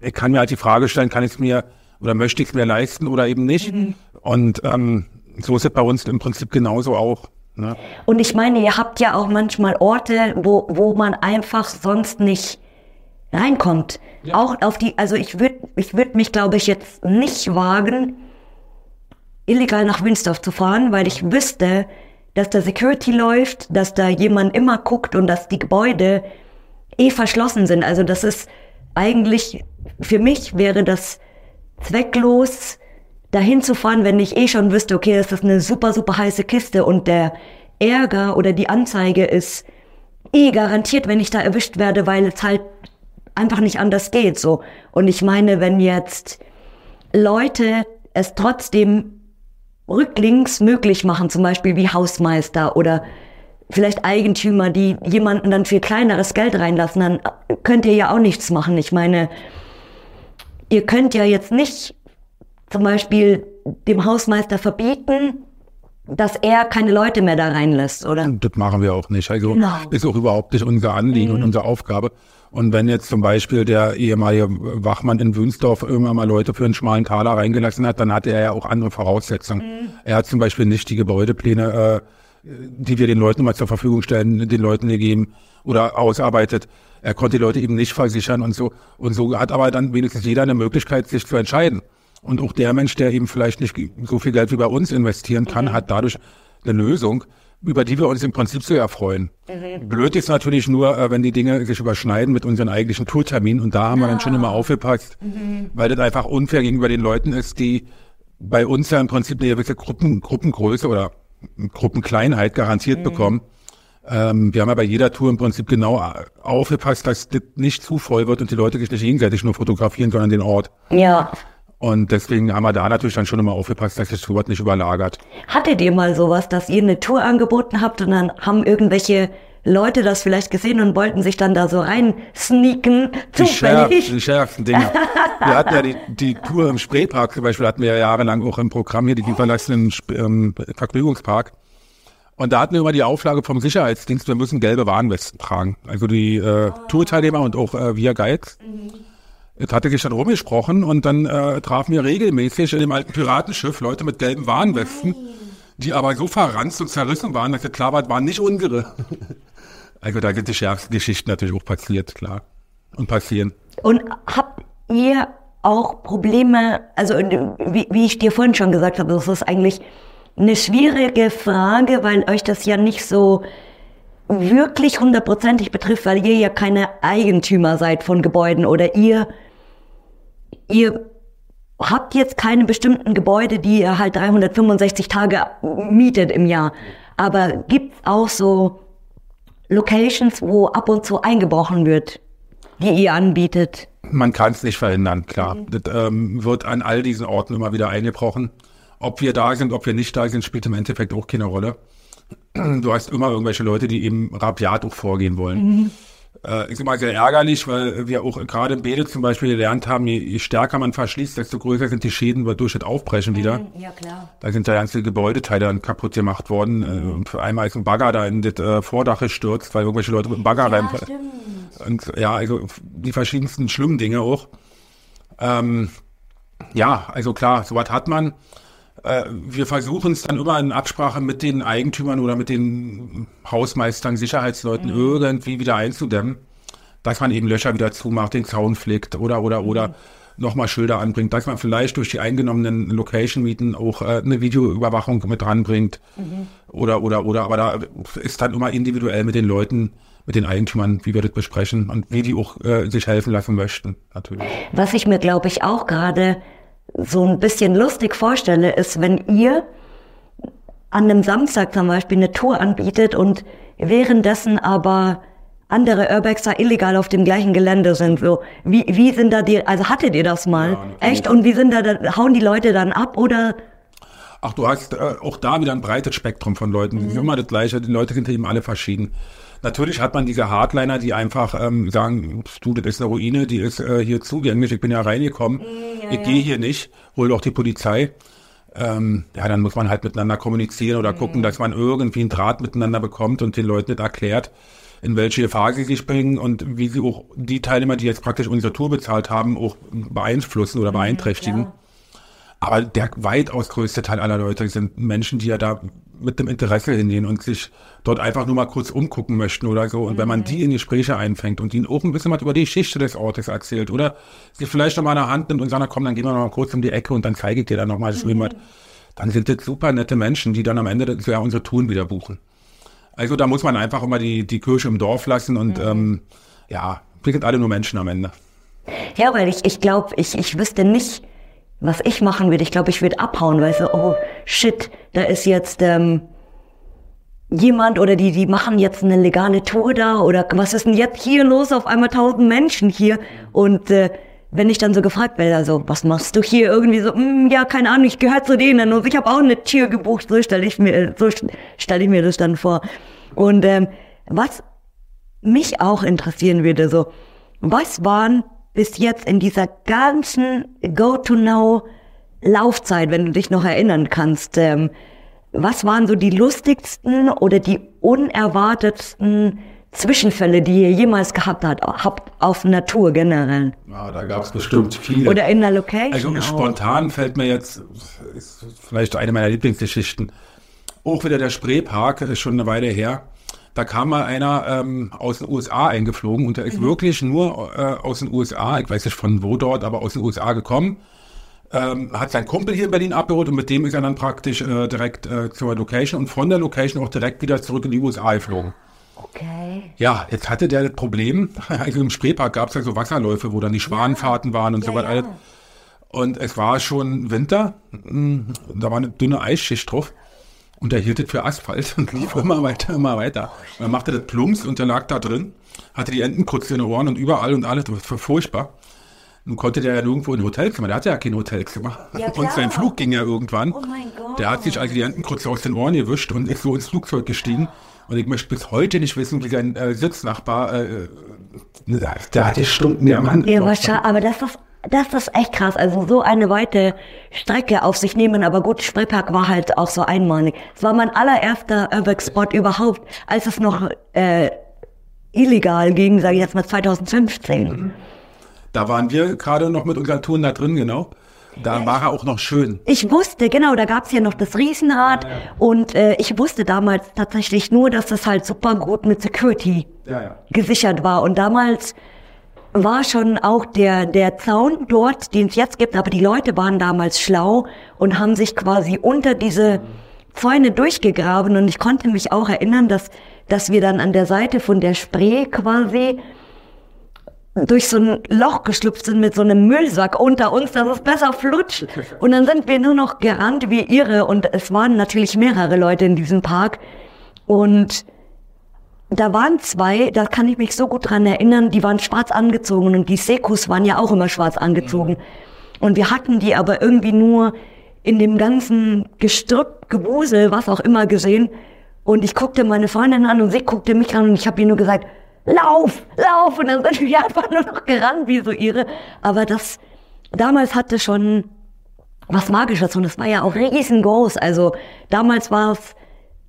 S2: ich kann mir halt die Frage stellen, kann ich es mir oder möchte ich es mir leisten oder eben nicht? Mhm. Und ähm, so ist es bei uns im Prinzip genauso auch. Ne?
S1: Und ich meine, ihr habt ja auch manchmal Orte, wo, wo man einfach sonst nicht reinkommt. Ja. Auch auf die, also ich würde ich würd mich, glaube ich, jetzt nicht wagen, illegal nach Winsdorf zu fahren, weil ich wüsste, dass da Security läuft, dass da jemand immer guckt und dass die Gebäude eh verschlossen sind. Also das ist eigentlich, für mich wäre das zwecklos, dahin zu fahren, wenn ich eh schon wüsste, okay, das ist eine super, super heiße Kiste und der Ärger oder die Anzeige ist eh garantiert, wenn ich da erwischt werde, weil es halt einfach nicht anders geht, so. Und ich meine, wenn jetzt Leute es trotzdem rücklinks möglich machen, zum Beispiel wie Hausmeister oder vielleicht Eigentümer, die jemanden dann für kleineres Geld reinlassen, dann könnt ihr ja auch nichts machen. Ich meine, ihr könnt ja jetzt nicht zum Beispiel dem Hausmeister verbieten, dass er keine Leute mehr da reinlässt, oder?
S2: Das machen wir auch nicht. Also
S1: Genau.
S2: ist auch überhaupt nicht unser Anliegen und unsere Aufgabe. Und wenn jetzt zum Beispiel der ehemalige Wachmann in Wünsdorf irgendwann mal Leute für einen schmalen Taler reingelassen hat, dann hatte er ja auch andere Voraussetzungen. Er hat zum Beispiel nicht die Gebäudepläne, äh, die wir den Leuten mal zur Verfügung stellen, den Leuten gegeben oder ausarbeitet. Er konnte die Leute eben nicht versichern und so. Und so hat aber dann wenigstens jeder eine Möglichkeit, sich zu entscheiden. Und auch der Mensch, der eben vielleicht nicht so viel Geld wie bei uns investieren kann, hat dadurch eine Lösung, über die wir uns im Prinzip so erfreuen. Blöd ist natürlich nur, äh, wenn die Dinge sich überschneiden mit unseren eigentlichen Tourterminen. Und da haben wir dann schon immer aufgepasst, weil das einfach unfair gegenüber den Leuten ist, die bei uns ja im Prinzip eine gewisse Gruppen, Gruppengröße oder Gruppenkleinheit garantiert bekommen. Ähm, wir haben ja bei jeder Tour im Prinzip genau äh, aufgepasst, dass das nicht zu voll wird und die Leute sich nicht gegenseitig nur fotografieren, sondern den Ort.
S1: Ja.
S2: Und deswegen haben wir da natürlich dann schon immer aufgepasst, dass sich das Wort nicht überlagert.
S1: Hattet ihr mal sowas, dass ihr eine Tour angeboten habt und dann haben irgendwelche Leute das vielleicht gesehen und wollten sich dann da so rein sneaken?
S2: Die, schärf,
S1: Zufällig.
S2: die schärfsten Dinge. wir hatten ja die, die Tour im Spreepark zum Beispiel, hatten wir ja jahrelang auch im Programm hier, die verlassenen Sp- ähm, Vergnügungspark. Und da hatten wir immer die Auflage vom Sicherheitsdienst, wir müssen gelbe Warnwesten tragen. Also die äh, Tourteilnehmer und auch äh, wir Guides. Es hatte sich dann rumgesprochen und dann äh, trafen wir regelmäßig in dem alten Piratenschiff Leute mit gelben Warnwesten, die aber so verranzt und zerrissen waren, dass es klar war, waren nicht unsere. Also da sind die schärfsten Geschichten natürlich auch passiert, klar. Und passieren.
S1: Und habt ihr auch Probleme, also wie, wie ich dir vorhin schon gesagt habe, das ist eigentlich eine schwierige Frage, weil euch das ja nicht so wirklich hundertprozentig betrifft, weil ihr ja keine Eigentümer seid von Gebäuden oder ihr, ihr habt jetzt keine bestimmten Gebäude, die ihr halt 365 Tage mietet im Jahr. Aber gibt's auch so Locations, wo ab und zu eingebrochen wird, die ihr anbietet?
S2: Man kann es nicht verhindern, klar. Das ähm, wird an all diesen Orten immer wieder eingebrochen. Ob wir da sind, ob wir nicht da sind, spielt im Endeffekt auch keine Rolle. Du hast immer irgendwelche Leute, die eben rabiat auch vorgehen wollen. Äh, ist immer sehr ärgerlich, weil wir auch gerade im Bede zum Beispiel gelernt haben, je, je stärker man verschließt, desto größer sind die Schäden durch das Aufbrechen wieder.
S1: Ja, klar.
S2: Da sind ja ganze Gebäudeteile dann kaputt gemacht worden. Äh, und für einmal ist ein Bagger da in das äh, Vordach gestürzt, weil irgendwelche Leute mit dem Bagger rein. Und ja, also die verschiedensten schlimmen Dinge auch. Ähm, ja, also klar, sowas hat man. Äh, wir versuchen es dann immer in Absprache mit den Eigentümern oder mit den Hausmeistern, Sicherheitsleuten irgendwie wieder einzudämmen, dass man eben Löcher wieder zumacht, den Zaun pflegt oder oder oder nochmal Schilder anbringt, dass man vielleicht durch die eingenommenen Location-Mieten auch äh, eine Videoüberwachung mit dranbringt oder oder oder, aber da ist dann immer individuell mit den Leuten, mit den Eigentümern, wie wir das besprechen und wie die auch äh, sich helfen lassen möchten, natürlich.
S1: Was ich mir, glaube ich, auch gerade so ein bisschen lustig vorstelle, ist, wenn ihr an einem Samstag zum Beispiel eine Tour anbietet und währenddessen aber andere Urbexer illegal auf dem gleichen Gelände sind. So, wie, wie sind da die, also hattet ihr das mal?
S2: Ja.
S1: Echt? Und wie sind da, da, hauen die Leute dann ab oder?
S2: Ach, du hast äh, auch da wieder ein breites Spektrum von Leuten. Ist immer das Gleiche. Die Leute sind eben alle verschieden. Natürlich hat man diese Hardliner, die einfach ähm, sagen, du, das ist eine Ruine, die ist äh, hier zugänglich, ich bin ja reingekommen, ich gehe hier nicht, hol doch die Polizei. Ähm, ja, dann muss man halt miteinander kommunizieren oder gucken, dass man irgendwie einen Draht miteinander bekommt und den Leuten nicht erklärt, in welche Gefahr sie sich bringen und wie sie auch die Teilnehmer, die jetzt praktisch unsere Tour bezahlt haben, auch beeinflussen oder beeinträchtigen. Aber der weitaus größte Teil aller Leute sind Menschen, die ja da mit dem Interesse hingehen und sich dort einfach nur mal kurz umgucken möchten oder so. Und wenn man die in Gespräche einfängt und ihnen auch ein bisschen was über die Geschichte des Ortes erzählt oder sie vielleicht noch mal eine Hand nimmt und sagt, na komm, dann gehen wir noch mal kurz um die Ecke und dann zeige ich dir dann noch mal das mhm. dann sind das super nette Menschen, die dann am Ende das, ja unsere Touren wieder buchen. Also da muss man einfach immer die, die Kirche im Dorf lassen und ähm, ja, wir sind alle nur Menschen am Ende.
S1: Ja, weil ich, ich glaube, ich, ich wüsste nicht, was ich machen würde. Ich glaube, ich würde abhauen, weil so, oh shit, da ist jetzt ähm, jemand oder die, die machen jetzt eine legale Tour da oder was ist denn jetzt hier los? Auf einmal tausend Menschen hier und äh, wenn ich dann so gefragt werde, also was machst du hier irgendwie so, mm, ja keine Ahnung, ich gehöre zu denen und ich habe auch eine Tür gebucht, so stelle ich mir, so stelle ich mir das dann vor. Und ähm, was mich auch interessieren würde, so was waren bis jetzt in dieser ganzen Go-to-Now Laufzeit, wenn du dich noch erinnern kannst, ähm, was waren so die lustigsten oder die unerwartetsten Zwischenfälle, die ihr jemals gehabt habt, habt auf Natur generell?
S2: Ja, da gab es bestimmt viele.
S1: Oder in der Location?
S2: Also spontan fällt mir jetzt, ist vielleicht eine meiner Lieblingsgeschichten, auch wieder der Spreepark, ist schon eine Weile her. Da kam mal einer ähm, aus den USA eingeflogen und der ist mhm. wirklich nur äh, aus den USA, ich weiß nicht von wo dort, aber aus den USA gekommen. Ähm, hat sein Kumpel hier in Berlin abgeholt und mit dem ist er dann praktisch äh, direkt äh, zur Location und von der Location auch direkt wieder zurück in die USA geflogen.
S1: Okay.
S2: Ja, jetzt hatte der das Problem, also im Spreepark gab es ja so Wasserläufe, wo dann die Schwanenfahrten waren und ja, so weiter. Ja. Und es war schon Winter, hm, da war eine dünne Eisschicht drauf. Und er hielt es für Asphalt und lief immer weiter, immer weiter. Und er machte das Plumps und er lag da drin, hatte die Entenkutze in den Ohren und überall und alles. Das war furchtbar. Nun konnte der ja nirgendwo ein Hotelzimmer, der hatte ja kein Hotelzimmer. Ja, und sein Flug ging ja irgendwann. Oh mein Gott. Der hat sich also die Entenkutze aus den Ohren gewischt und ist so ins Flugzeug gestiegen. Und ich möchte bis heute nicht wissen, wie sein äh, Sitznachbar, äh, äh der hatte Stunden am Hand.
S1: Ja, aber das ist das ist echt krass. Also so eine weite Strecke auf sich nehmen. Aber gut, Spreepark war halt auch so einmalig. Es war mein allererster Urbex-Spot überhaupt, als es noch äh, illegal ging, sage ich jetzt mal 2015.
S2: Da waren wir gerade noch mit unseren Touren da drin, genau. Da ja, war er auch noch schön.
S1: Ich wusste, genau, da gab's ja noch das Riesenrad ja, ja. und äh, ich wusste damals tatsächlich nur, dass das halt super gut mit Security gesichert war. Und damals war schon auch der, der Zaun dort, den es jetzt gibt, aber die Leute waren damals schlau und haben sich quasi unter diese Zäune durchgegraben. Und ich konnte mich auch erinnern, dass, dass wir dann an der Seite von der Spree quasi durch so ein Loch geschlüpft sind mit so einem Müllsack unter uns, dass es besser flutscht. Und dann sind wir nur noch gerannt wie irre. Und es waren natürlich mehrere Leute in diesem Park. Und da waren zwei, da kann ich mich so gut dran erinnern, die waren schwarz angezogen und die Sekus waren ja auch immer schwarz angezogen. Mhm. Und wir hatten die aber irgendwie nur in dem ganzen Gestrüpp, Gewusel, was auch immer gesehen. Und ich guckte meine Freundin an und sie guckte mich an und ich habe ihr nur gesagt, lauf, lauf. Und dann sind wir einfach nur noch gerannt wie so ihre. Aber das, damals hatte schon was Magisches und es war ja auch riesengroß. Also damals war es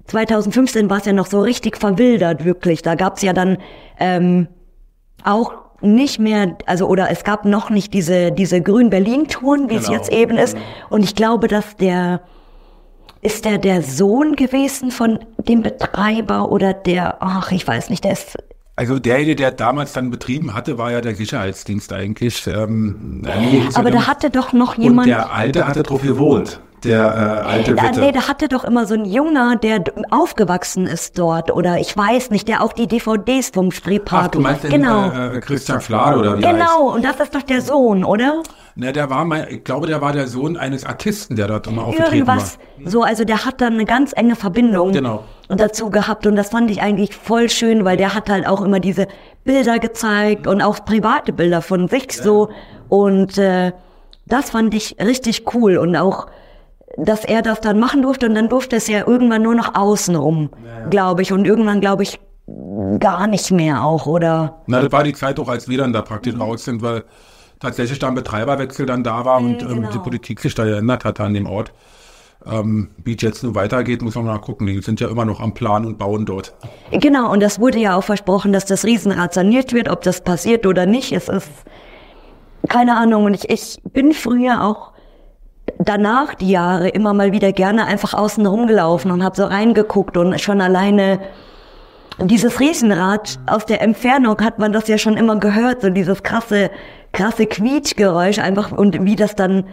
S1: 2015 war es ja noch so richtig verwildert, wirklich. Da gab es ja dann ähm, auch nicht mehr, also oder es gab noch nicht diese diese Grün-Berlin-Touren, wie genau. es jetzt eben ist. Und ich glaube, dass der ist der der Sohn gewesen von dem Betreiber oder der, ach, ich weiß nicht, der ist
S2: also derjenige, der damals dann betrieben hatte, war ja der Sicherheitsdienst eigentlich. Ähm,
S1: aber da hatte doch noch jemand.
S2: Und der Alte hatte drauf gewohnt der äh, alte
S1: da, Witte. Nee, da hatte doch immer so ein Junger, der aufgewachsen ist dort oder ich weiß nicht, der auch die DVDs vom Spreepark. Ach,
S2: du meinst genau. den, äh, Christian Flade oder wie
S1: Genau, und das ist doch der Sohn, oder?
S2: Ne, der war mein, ich glaube, der war der Sohn eines Artisten, der dort immer aufgetreten
S1: Irgendwas war. So, also der hat dann eine ganz enge Verbindung genau. dazu gehabt und das fand ich eigentlich voll schön, weil der hat halt auch immer diese Bilder gezeigt und auch private Bilder von sich ja. so und äh, das fand ich richtig cool und auch dass er das dann machen durfte und dann durfte es ja irgendwann nur noch außenrum, ja, glaube ich. Und irgendwann, glaube ich, gar nicht mehr auch, oder?
S2: Na, das war die Zeit auch, als wir dann da praktisch mhm. raus sind, weil tatsächlich dann Betreiberwechsel dann da war und ähm, genau. die Politik sich da geändert hat an dem Ort. Ähm, wie es jetzt nun weitergeht, muss man mal gucken. Die sind ja immer noch am Plan und bauen dort.
S1: Genau, und das wurde ja auch versprochen, dass das Riesenrad saniert wird. Ob das passiert oder nicht, es ist keine Ahnung. Und ich, ich bin früher auch danach die Jahre immer mal wieder gerne einfach außen rumgelaufen und habe so reingeguckt und schon alleine dieses Riesenrad aus der Entfernung hat man das ja schon immer gehört, so dieses krasse, krasse Quietschgeräusch einfach und wie das dann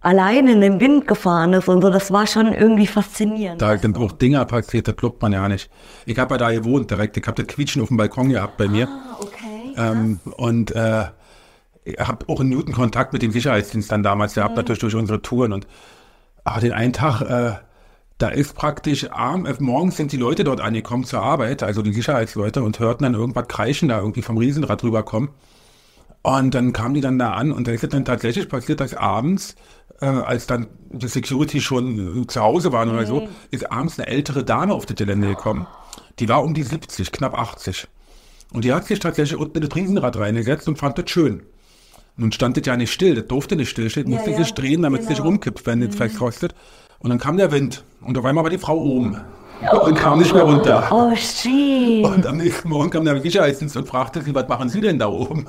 S1: alleine in den Wind gefahren ist und so, das war schon irgendwie faszinierend.
S2: Da sind auch Dinger passiert, das glaubt man ja nicht. Ich habe ja da gewohnt direkt, ich habe das Quietschen auf dem Balkon gehabt bei mir.
S1: Ah, okay.
S2: Ähm, und äh, habe auch in Newton Kontakt mit dem Sicherheitsdienst dann damals gehabt, mhm. natürlich durch unsere Touren. Und aber den einen Tag, äh, da ist praktisch arm, äh, morgens sind die Leute dort angekommen zur Arbeit, also die Sicherheitsleute, und hörten dann irgendwas kreischen da irgendwie vom Riesenrad rüberkommen. Und dann kamen die dann da an und da ist es dann tatsächlich passiert, dass abends, äh, als dann die Security schon äh, zu Hause waren oder so, ist abends eine ältere Dame auf das Gelände gekommen. Die war um die 70, knapp 80. Und die hat sich tatsächlich unten in das Riesenrad reingesetzt und fand das schön. Nun stand das ja nicht still, das durfte nicht stillstehen, musste
S1: ja,
S2: sich drehen, damit es
S1: genau.
S2: nicht rumkippt, wenn es festrostet. Und dann kam der Wind und auf einmal war die Frau oben und kam nicht mehr runter.
S1: Oh, shit.
S2: Und am nächsten Morgen kam der Sicherheitsdienst und fragte sie, was machen Sie denn da oben?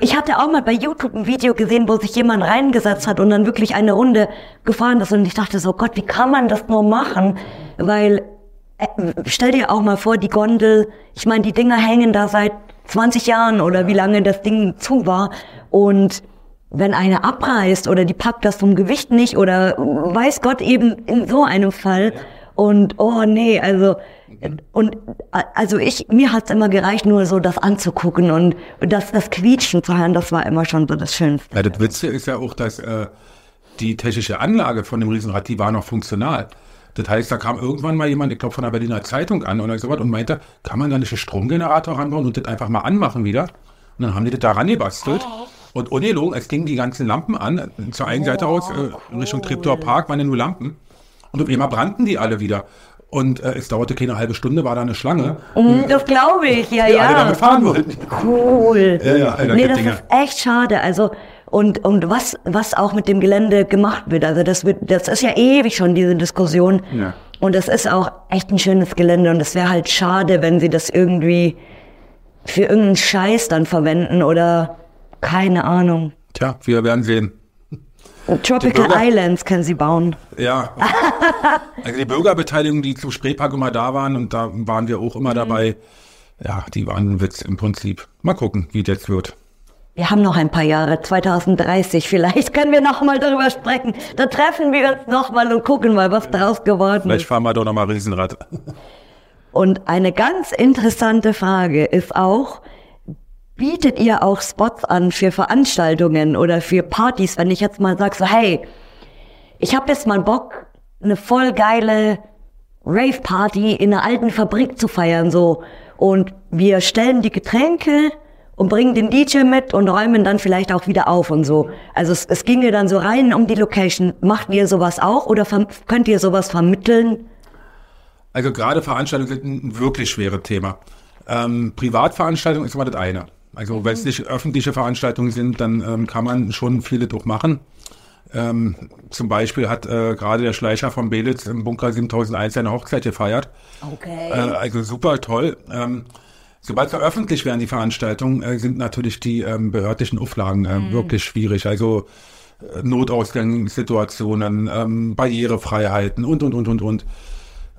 S1: Ich hatte auch mal bei YouTube ein Video gesehen, wo sich jemand reingesetzt hat und dann wirklich eine Runde gefahren ist. Und ich dachte so, Gott, wie kann man das nur machen? Weil, äh, stell dir auch mal vor, die Gondel, ich meine, die Dinger hängen da seit 20 Jahren oder wie lange das Ding zu war. Und wenn eine abreißt oder die packt das vom Gewicht nicht oder weiß Gott eben in so einem Fall. Und oh nee, also und also ich mir hat's immer gereicht, nur so das anzugucken und das das Quietschen zu hören, das war immer schon so das Schönste.
S2: Ja, das Witze ist ja auch, dass äh, die technische Anlage von dem Riesenrad, die war noch funktional. Das heißt, da kam irgendwann mal jemand, ich glaube von der Berliner Zeitung an oder so was und meinte, kann man da nicht einen Stromgenerator ranbauen und das einfach mal anmachen wieder? Und dann haben die das da rangebastelt. Und ungelogen, es gingen die ganzen Lampen an, zur einen Seite aus, äh, Richtung Treptower Park waren ja nur Lampen. Und auf einmal brannten die alle wieder. Und äh, es dauerte keine halbe Stunde, war da eine Schlange.
S1: Mm, Das glaube ich, ja,
S2: die alle damit
S1: ja.
S2: fahren wollten.
S1: Cool.
S2: Ja, ja, Alter,
S1: nee, das
S2: Dinger.
S1: ist echt schade. Also und und was was auch mit dem Gelände gemacht wird. Also das wird das ist ja ewig schon diese Diskussion.
S2: Ja.
S1: Und das ist auch echt ein schönes Gelände und es wäre halt schade, wenn sie das irgendwie für irgendeinen Scheiß dann verwenden oder keine Ahnung.
S2: Tja, wir werden sehen.
S1: Tropical
S2: Bürger-
S1: Islands können sie bauen.
S2: Ja. Also die Bürgerbeteiligung, die zum Spreepark immer da waren, und da waren wir auch immer dabei, ja, die waren ein Witz im Prinzip. Mal gucken, wie das jetzt wird.
S1: Wir haben noch ein paar Jahre, 2030 vielleicht können wir noch mal darüber sprechen. Da treffen wir uns noch mal und gucken mal, was daraus geworden
S2: Vielleicht
S1: ist.
S2: fahren wir doch nochmal Riesenrad.
S1: Und eine ganz interessante Frage ist auch, bietet ihr auch Spots an für Veranstaltungen oder für Partys, wenn ich jetzt mal sage so, hey, ich habe jetzt mal Bock, eine voll geile Rave-Party in einer alten Fabrik zu feiern, so. Und wir stellen die Getränke und bringen den DJ mit und räumen dann vielleicht auch wieder auf und so. Also es, es ginge dann so rein um die Location. Macht ihr sowas auch oder könnt ihr sowas vermitteln?
S2: Also gerade Veranstaltungen sind ein wirklich schweres Thema. Ähm, Privatveranstaltungen ist immer das eine. Also wenn es nicht öffentliche Veranstaltungen sind, dann ähm, kann man schon viele durchmachen. Ähm, zum Beispiel hat äh, gerade der Schleicher von Belitz im Bunker 7001 seine Hochzeit gefeiert.
S1: Okay.
S2: Äh, also super toll. Ähm, sobald sie öffentlich werden, die Veranstaltungen, äh, sind natürlich die ähm, behördlichen Auflagen äh, wirklich schwierig. Also äh, Notausgangssituationen, ähm, Barrierefreiheiten und, und, und, und, und.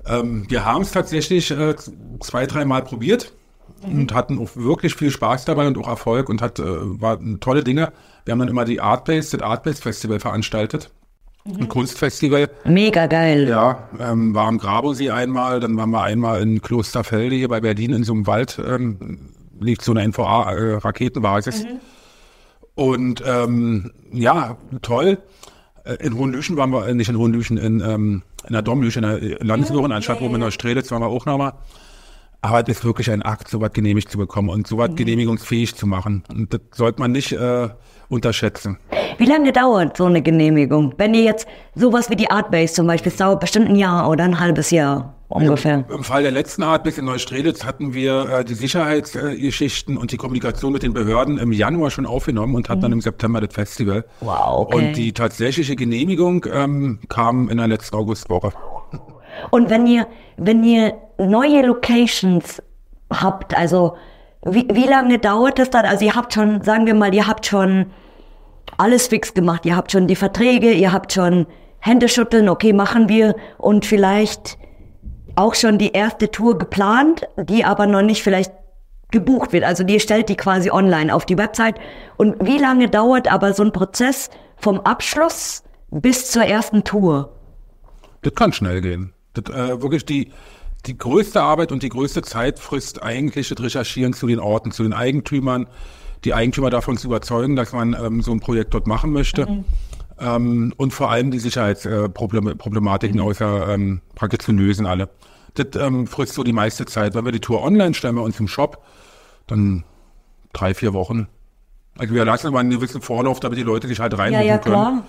S2: Ähm, wir haben es tatsächlich äh, zwei, dreimal probiert und hatten auch wirklich viel Spaß dabei und auch Erfolg und hat, äh, waren tolle Dinge. Wir haben dann immer die Artbase, das Artbase Festival veranstaltet. Ein Kunstfestival.
S1: Mega geil.
S2: Ja, ähm, war am Grabosee einmal, dann waren wir einmal in Klosterfelde hier bei Berlin in so einem Wald, ähm, liegt so eine NVA-Raketenbasis. Und ähm, ja, toll. Äh, In Hohenlüchen waren wir, äh, nicht in Hohenlüchen, in, ähm, in der Domlüche, in der Landesbürgeranstalt, wo wir in der Strelitz waren wir auch nochmal. Aber es ist wirklich ein Akt, sowas genehmigt zu bekommen und sowas genehmigungsfähig zu machen. Und das sollte man nicht äh, unterschätzen.
S1: Wie lange dauert so eine Genehmigung? Wenn ihr jetzt sowas wie die Artbase zum Beispiel, es dauert bestimmt ein Jahr oder ein halbes Jahr ungefähr.
S2: Im Fall der letzten Art bis in Neustrelitz hatten wir äh, die Sicherheitsgeschichten und die Kommunikation mit den Behörden im Januar schon aufgenommen und hatten dann im September das Festival.
S1: Wow, okay.
S2: Und die tatsächliche Genehmigung ähm, kam in der letzten Augustwoche.
S1: Und wenn ihr, wenn ihr neue Locations habt, also wie, wie lange dauert das dann? Also ihr habt schon, sagen wir mal, ihr habt schon alles fix gemacht. Ihr habt schon die Verträge, ihr habt schon Hände schütteln, okay, machen wir und vielleicht auch schon die erste Tour geplant, die aber noch nicht vielleicht gebucht wird. Also die stellt die quasi online auf die Website. Und wie lange dauert aber so ein Prozess vom Abschluss bis zur ersten Tour?
S2: Das kann schnell gehen. Das, äh, wirklich die, die größte Arbeit und die größte Zeit frisst eigentlich das Recherchieren zu den Orten, zu den Eigentümern, die Eigentümer davon zu überzeugen, dass man ähm, so ein Projekt dort machen möchte. Ähm, und vor allem die Sicherheitsproblematiken äh, außer ähm, praktisch zu lösen alle. Das ähm, frisst so die meiste Zeit. Wenn wir die Tour online stellen bei uns im Shop, dann drei, vier Wochen. Also wir lassen immer einen gewissen Vorlauf, damit die Leute sich halt reinbuchen
S1: ja,
S2: können.
S1: klar.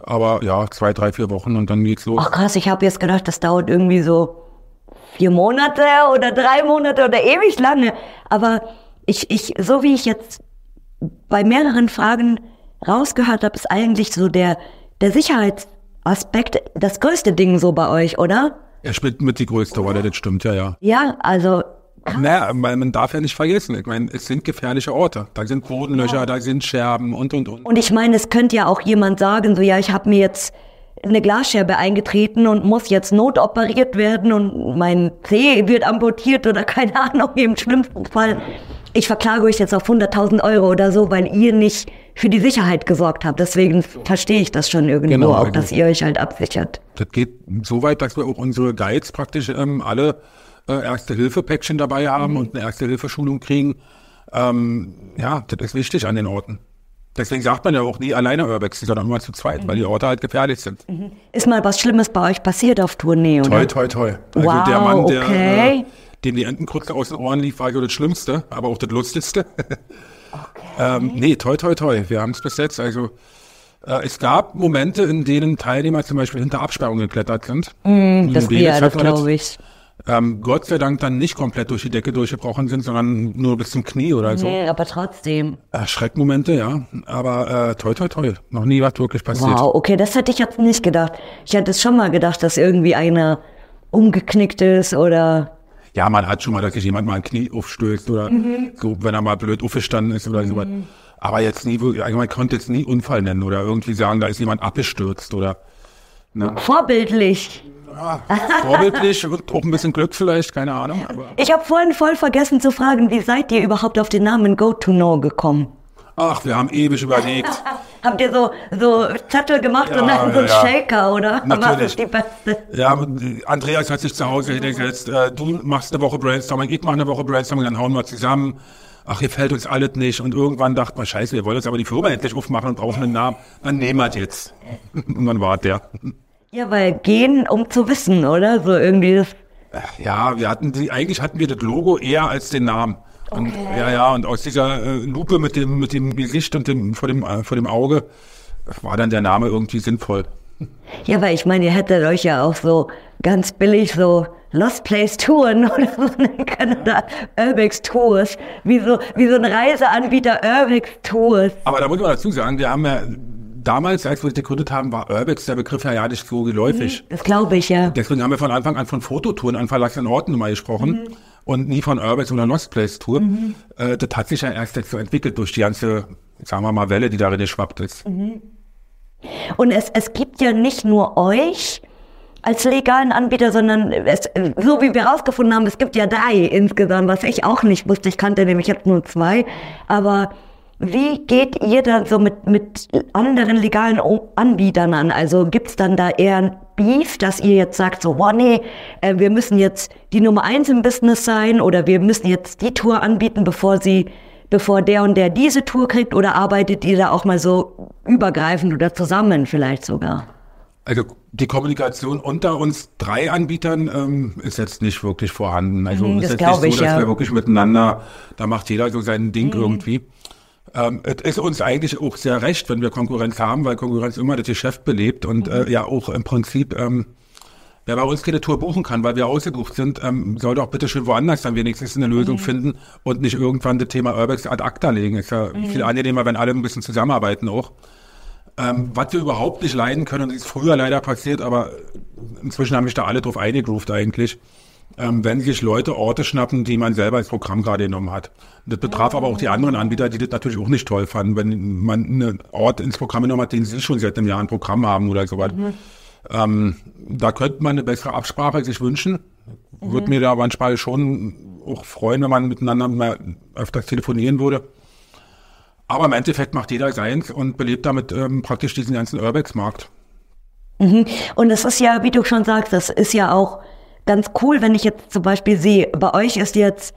S2: Aber ja, zwei, drei, vier Wochen und dann geht's los.
S1: Ach krass, ich habe jetzt gedacht, das dauert irgendwie so vier Monate oder drei Monate oder ewig lange. Aber ich, ich, so wie ich jetzt bei mehreren Fragen rausgehört habe, ist eigentlich so der, der Sicherheitsaspekt das größte Ding so bei euch, oder?
S2: Er spielt mit die größte Rolle, das stimmt, ja, ja.
S1: Ja, also
S2: naja, weil man darf ja nicht vergessen, ich meine, es sind gefährliche Orte. Da sind Bodenlöcher, ja. da sind Scherben und, und, und.
S1: Und ich meine, es könnte ja auch jemand sagen, so ja, ich habe mir jetzt eine Glasscherbe eingetreten und muss jetzt notoperiert werden und mein Zeh wird amputiert oder keine Ahnung, im schlimmsten Fall. Ich verklage euch jetzt auf 100.000 Euro oder so, weil ihr nicht für die Sicherheit gesorgt habt. Deswegen verstehe ich das schon irgendwo genau, auch, dass ihr euch halt absichert.
S2: Das geht so weit, dass wir auch unsere Guides praktisch ähm, alle äh, Erste-Hilfe-Päckchen dabei haben mhm. und eine Erste-Hilfe-Schulung kriegen. Ähm, ja, das ist wichtig an den Orten. Deswegen sagt man ja auch nie alleine Urbex, sondern immer zu zweit, mhm. weil die Orte halt gefährlich sind. Mhm.
S1: Ist mal was Schlimmes bei euch passiert auf Tournee, oder?
S2: Toi, toi, toi.
S1: Also wow, der Mann, der, okay. äh,
S2: dem die Entenkrutze aus den Ohren lief, war so das Schlimmste, aber auch das Lustigste. okay. ähm, nee, toi, toi, toi. Wir haben es bis jetzt. Also äh, es gab Momente, in denen Teilnehmer zum Beispiel hinter Absperrungen geklettert sind.
S1: Mm, das, ja, das glaube ich
S2: ähm, Gott sei Dank dann nicht komplett durch die Decke durchgebrochen sind, sondern nur bis zum Knie oder so.
S1: Nee, aber trotzdem.
S2: Schreckmomente, ja. Aber äh, toi, toi, toi. Noch nie was wirklich passiert.
S1: Wow, okay, das hätte ich jetzt nicht gedacht. Ich hätte es schon mal gedacht, dass irgendwie einer umgeknickt ist oder...
S2: Ja, man hat schon mal, dass sich jemand mal ein Knie aufstößt oder mhm. so, wenn er mal blöd aufgestanden ist oder mhm. sowas. Aber jetzt nie, also man konnte jetzt nie Unfall nennen oder irgendwie sagen, da ist jemand abgestürzt oder...
S1: Ne? Vorbildlich.
S2: Ja, vorbildlich und auch ein bisschen Glück vielleicht, keine Ahnung.
S1: Ich habe vorhin voll vergessen zu fragen, wie seid ihr überhaupt auf den Namen Go to Know gekommen?
S2: Ach, wir haben ewig überlegt.
S1: Habt ihr so, so Zettel gemacht ja, und dann so ein ja. Shaker, oder?
S2: Natürlich. Die beste? Ja, Andreas hat sich zu Hause hingesetzt. Äh, du machst eine Woche Brainstorming, ich mache eine Woche Brainstorming, dann hauen wir zusammen. Ach, hier fällt uns alles nicht. Und irgendwann dachte man, scheiße, wir wollen jetzt aber die Firma endlich aufmachen und brauchen einen Namen. Dann nehmen wir jetzt. Und dann war der.
S1: Ja, weil gehen, um zu wissen, oder? So irgendwie das.
S2: Ja, wir hatten die, eigentlich hatten wir das Logo eher als den Namen. Und, okay. Ja, ja, und aus dieser äh, Lupe mit dem, mit dem Gesicht und dem, vor dem, äh, vor dem Auge war dann der Name irgendwie sinnvoll.
S1: Ja, weil ich meine, ihr hättet euch ja auch so ganz billig so Lost Place Touren oder so nennen können oder Urbex Tours. Wie so, wie so ein Reiseanbieter Urbex Tours.
S2: Aber da muss man dazu sagen, wir haben ja damals, als wir es gegründet haben, war Urbex der Begriff ja, ja nicht so geläufig.
S1: Mhm, das glaube ich, ja.
S2: Deswegen haben wir von Anfang an von Fototouren an verlassenen Orten mal gesprochen. Mhm. Und nie von Urbex oder Lost Place Tour. Mhm. Äh, das hat sich ja erst jetzt so entwickelt durch die ganze, sagen wir mal, Welle, die darin geschwappt ist. Mhm.
S1: Und es, es gibt ja nicht nur euch, als legalen Anbieter, sondern es, so wie wir herausgefunden haben, es gibt ja drei insgesamt, was ich auch nicht wusste. Ich kannte nämlich jetzt nur zwei. Aber wie geht ihr dann so mit, mit anderen legalen Anbietern an? Also gibt's dann da eher ein Beef, dass ihr jetzt sagt, so, boah, nee, äh, wir müssen jetzt die Nummer eins im Business sein oder wir müssen jetzt die Tour anbieten, bevor sie, bevor der und der diese Tour kriegt oder arbeitet ihr da auch mal so übergreifend oder zusammen vielleicht sogar?
S2: Also die Kommunikation unter uns drei Anbietern ähm, ist jetzt nicht wirklich vorhanden. Also
S1: mhm,
S2: es
S1: ist jetzt nicht
S2: so, dass
S1: ja.
S2: wir wirklich miteinander, da macht jeder so sein Ding mhm. irgendwie. Ähm, es ist uns eigentlich auch sehr recht, wenn wir Konkurrenz haben, weil Konkurrenz immer das Geschäft belebt und mhm. äh, ja auch im Prinzip, ähm, wer bei uns keine Tour buchen kann, weil wir ausgebucht sind, ähm, soll doch bitte schön woanders dann wenigstens eine Lösung mhm. finden und nicht irgendwann das Thema Urbex ad acta legen. Ist ja mhm. viel angenehmer, wenn alle ein bisschen zusammenarbeiten auch. Ähm, was wir überhaupt nicht leiden können, ist früher leider passiert, aber inzwischen haben mich da alle drauf eingegroovt eigentlich ähm, wenn sich Leute Orte schnappen, die man selber ins Programm gerade genommen hat. Das betraf aber auch die anderen Anbieter, die das natürlich auch nicht toll fanden, wenn man einen Ort ins Programm genommen hat, den sie schon seit einem Jahr ein Programm haben oder so was. Mhm. Ähm, da könnte man eine bessere Absprache sich wünschen. Mhm. Würde mir da manchmal schon auch freuen, wenn man miteinander mal öfters telefonieren würde. Aber im Endeffekt macht jeder seins und belebt damit ähm, praktisch diesen ganzen Urbex-Markt.
S1: Mhm. Und es ist ja, wie du schon sagst, das ist ja auch ganz cool, wenn ich jetzt zum Beispiel sehe, bei euch ist jetzt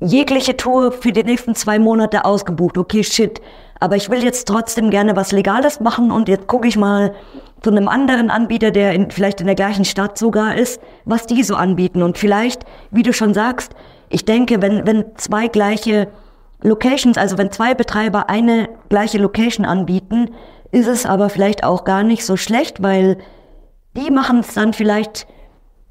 S1: jegliche Tour für die nächsten zwei Monate ausgebucht. Okay, shit. Aber ich will jetzt trotzdem gerne was Legales machen und jetzt gucke ich mal zu einem anderen Anbieter, der in, vielleicht in der gleichen Stadt sogar ist, was die so anbieten. Und vielleicht, wie du schon sagst, ich denke, wenn, wenn zwei gleiche Locations, also wenn zwei Betreiber eine gleiche Location anbieten, ist es aber vielleicht auch gar nicht so schlecht, weil die machen es dann vielleicht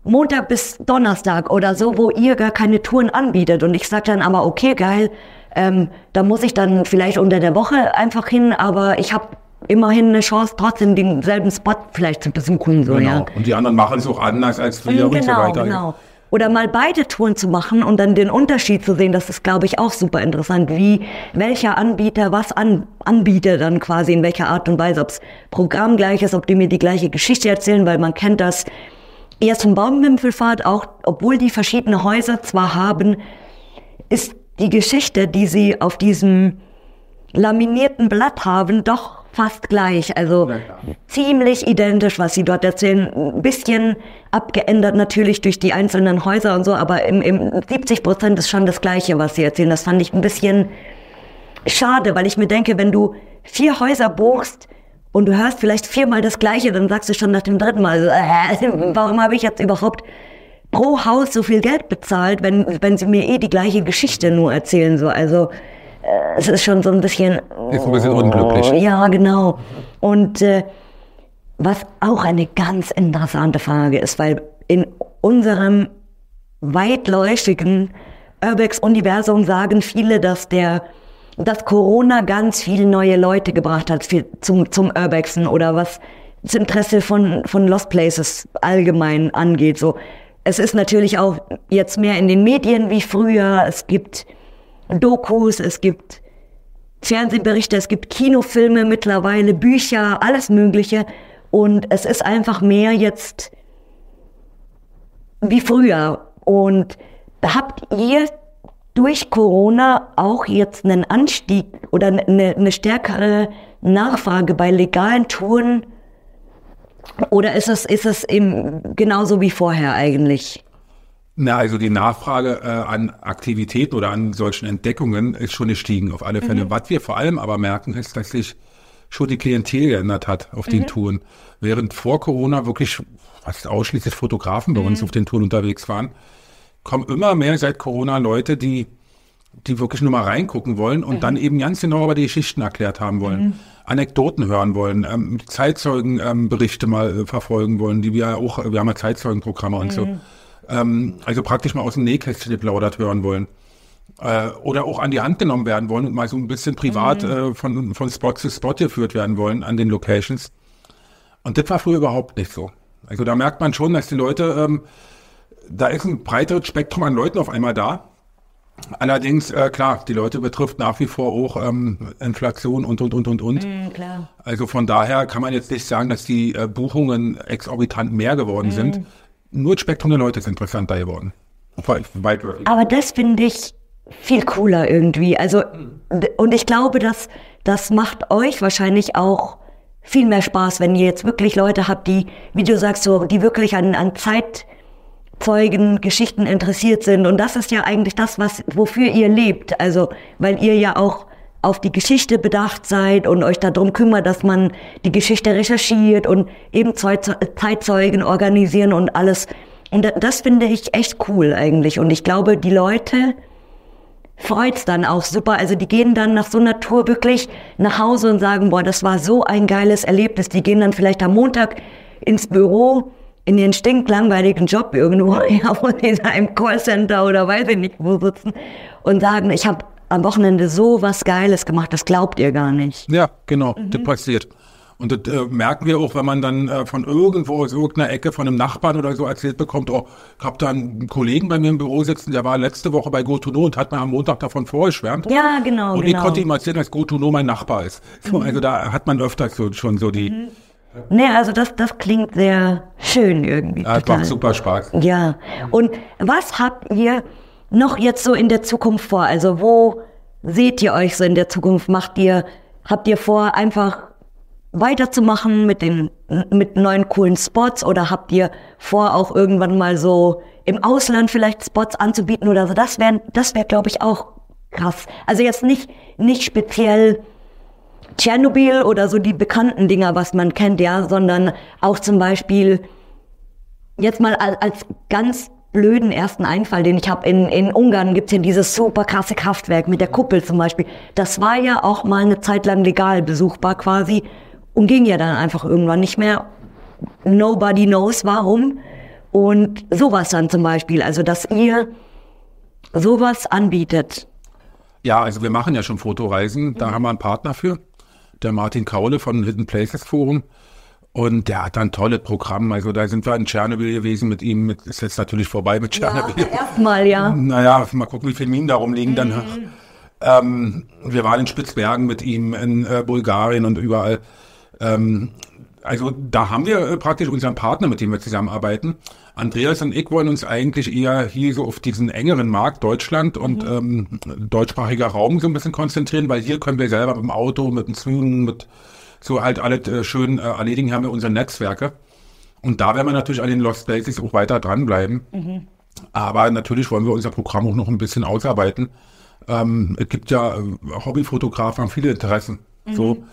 S1: Montag bis Donnerstag oder so, wo ihr gar keine Touren anbietet. Und ich sage dann aber, okay, geil, Ähm, da muss ich dann vielleicht unter der Woche einfach hin, aber ich habe immerhin eine Chance, trotzdem denselben Spot vielleicht zu besuchen. So,
S2: genau.
S1: ja.
S2: Und die anderen machen es auch anders als wir
S1: genau,
S2: und so weiter.
S1: Genau. Oder mal beide Touren zu machen und dann den Unterschied zu sehen, das ist, glaube ich, auch super interessant, wie welcher Anbieter was an, anbietet dann quasi, in welcher Art und Weise, ob es Programm gleich ist, ob die mir die gleiche Geschichte erzählen, weil man kennt das eher zum Baumwimpelfahrt, auch obwohl die verschiedene Häuser zwar haben, ist die Geschichte, die sie auf diesem laminierten Blatt haben, doch fast gleich. Also ziemlich identisch, was sie dort erzählen. Ein bisschen abgeändert natürlich durch die einzelnen Häuser und so, aber im, im 70 Prozent ist schon das Gleiche, was sie erzählen. Das fand ich ein bisschen schade, weil ich mir denke, wenn du vier Häuser buchst und du hörst vielleicht viermal das Gleiche, dann sagst du schon nach dem dritten Mal, äh, warum habe ich jetzt überhaupt pro Haus so viel Geld bezahlt, wenn, wenn sie mir eh die gleiche Geschichte nur erzählen, so. Also, es ist schon so ein bisschen.
S2: Ist ein bisschen unglücklich.
S1: Ja, genau. Und äh, was auch eine ganz interessante Frage ist, weil in unserem weitläufigen Urbex-Universum sagen viele, dass der dass Corona ganz viele neue Leute gebracht hat für, zum, zum Urbexen oder was das Interesse von, von Lost Places allgemein angeht. So, es ist natürlich auch jetzt mehr in den Medien wie früher. Es gibt Dokus, es gibt Fernsehberichte, es gibt Kinofilme mittlerweile, Bücher, alles Mögliche. Und es ist einfach mehr jetzt wie früher. Und habt ihr durch Corona auch jetzt einen Anstieg oder eine, eine stärkere Nachfrage bei legalen Touren? Oder ist es, ist es eben genauso wie vorher eigentlich?
S2: Na, also die Nachfrage äh, an Aktivitäten oder an solchen Entdeckungen ist schon gestiegen, auf alle Fälle. Mhm. Was wir vor allem aber merken, ist, dass sich schon die Klientel geändert hat auf mhm. den Touren. Während vor Corona wirklich fast ausschließlich Fotografen bei mhm. uns auf den Touren unterwegs waren, kommen immer mehr seit Corona Leute, die, die wirklich nur mal reingucken wollen und mhm. dann eben ganz genau über die Geschichten erklärt haben wollen. Mhm. Anekdoten hören wollen, ähm, Zeitzeugenberichte ähm, mal äh, verfolgen wollen, die wir auch, wir haben ja Zeitzeugenprogramme und so ähm, also praktisch mal aus dem Nähkästchen geplaudert hören wollen. Äh, oder auch an die Hand genommen werden wollen und mal so ein bisschen privat mhm. äh, von, von Spot zu Spot geführt werden wollen an den Locations. Und das war früher überhaupt nicht so. Also da merkt man schon, dass die Leute, ähm, da ist ein breiteres Spektrum an Leuten auf einmal da. Allerdings, äh, klar, die Leute betrifft nach wie vor auch ähm, Inflation und, und, und, und, und. Mm, also von daher kann man jetzt nicht sagen, dass die äh, Buchungen exorbitant mehr geworden mm. sind nur das Spektrum der Leute ist interessanter geworden.
S1: Aber das finde ich viel cooler irgendwie. Also, und ich glaube, dass das macht euch wahrscheinlich auch viel mehr Spaß, wenn ihr jetzt wirklich Leute habt, die, wie du sagst, so, die wirklich an, an Zeitzeugen, Geschichten interessiert sind. Und das ist ja eigentlich das, was, wofür ihr lebt. Also, weil ihr ja auch auf die Geschichte bedacht seid und euch darum kümmert, dass man die Geschichte recherchiert und eben Zeitzeugen organisieren und alles. Und das finde ich echt cool eigentlich. Und ich glaube, die Leute freut's dann auch super. Also die gehen dann nach so einer Tour wirklich nach Hause und sagen, boah, das war so ein geiles Erlebnis. Die gehen dann vielleicht am Montag ins Büro in ihren stinklangweiligen Job irgendwo, ja, da im Callcenter oder weiß ich nicht wo sitzen und sagen, ich habe am Wochenende so was Geiles gemacht, das glaubt ihr gar nicht.
S2: Ja, genau, mhm. das passiert. Und das äh, merken wir auch, wenn man dann äh, von irgendwo aus irgendeiner Ecke von einem Nachbarn oder so erzählt bekommt, oh, ich habe da einen Kollegen bei mir im Büro sitzen, der war letzte Woche bei GoToNo und hat mir am Montag davon vorgeschwärmt.
S1: Ja, genau.
S2: Und
S1: genau.
S2: ich konnte ihm erzählen, dass GoToNo mein Nachbar ist. So, mhm. Also da hat man öfters so, schon so die... Mhm.
S1: Nee, also das, das klingt sehr schön irgendwie.
S2: Ja, das macht super Spaß.
S1: Ja. Und was habt ihr noch jetzt so in der Zukunft vor? Also wo seht ihr euch so in der Zukunft? Macht ihr, habt ihr vor, einfach weiterzumachen mit den, mit neuen coolen Spots oder habt ihr vor, auch irgendwann mal so im Ausland vielleicht Spots anzubieten oder so? Das wäre, das wäre, glaube ich, auch krass. Also jetzt nicht, nicht speziell Tschernobyl oder so die bekannten Dinger, was man kennt, ja, sondern auch zum Beispiel jetzt mal als, als ganz blöden ersten Einfall, den ich habe. In, in Ungarn gibt's ja dieses super krasse Kraftwerk mit der Kuppel zum Beispiel. Das war ja auch mal eine Zeit lang legal besuchbar quasi und ging ja dann einfach irgendwann nicht mehr. Nobody knows warum. Und sowas dann zum Beispiel, also dass ihr sowas anbietet.
S2: Ja, also wir machen ja schon Fotoreisen. Da mhm. haben wir einen Partner für, der Martin Kaule von Hidden Places Forum. Und der hat ein tolles Programm. Also da sind wir in Tschernobyl gewesen mit ihm. Mit, ist jetzt natürlich vorbei mit Tschernobyl.
S1: Ja, erstmal, ja.
S2: Naja, mal gucken, wie viele Minen da rumliegen. Mhm. Dann, ähm, wir waren in Spitzbergen mit ihm, in äh, Bulgarien und überall. Ähm, also da haben wir äh, praktisch unseren Partner, mit dem wir zusammenarbeiten. Andreas und ich wollen uns eigentlich eher hier so auf diesen engeren Markt Deutschland und mhm. ähm, deutschsprachiger Raum so ein bisschen konzentrieren, weil hier können wir selber mit dem Auto, mit den Zügen, mit so halt alles äh, schön äh, erledigen, haben wir unsere Netzwerke. Und da werden wir natürlich an den Lost Places auch weiter dranbleiben. Mhm. Aber natürlich wollen wir unser Programm auch noch ein bisschen ausarbeiten. Ähm, es gibt ja äh, Hobbyfotografen, haben viele Interessen. Mhm. So.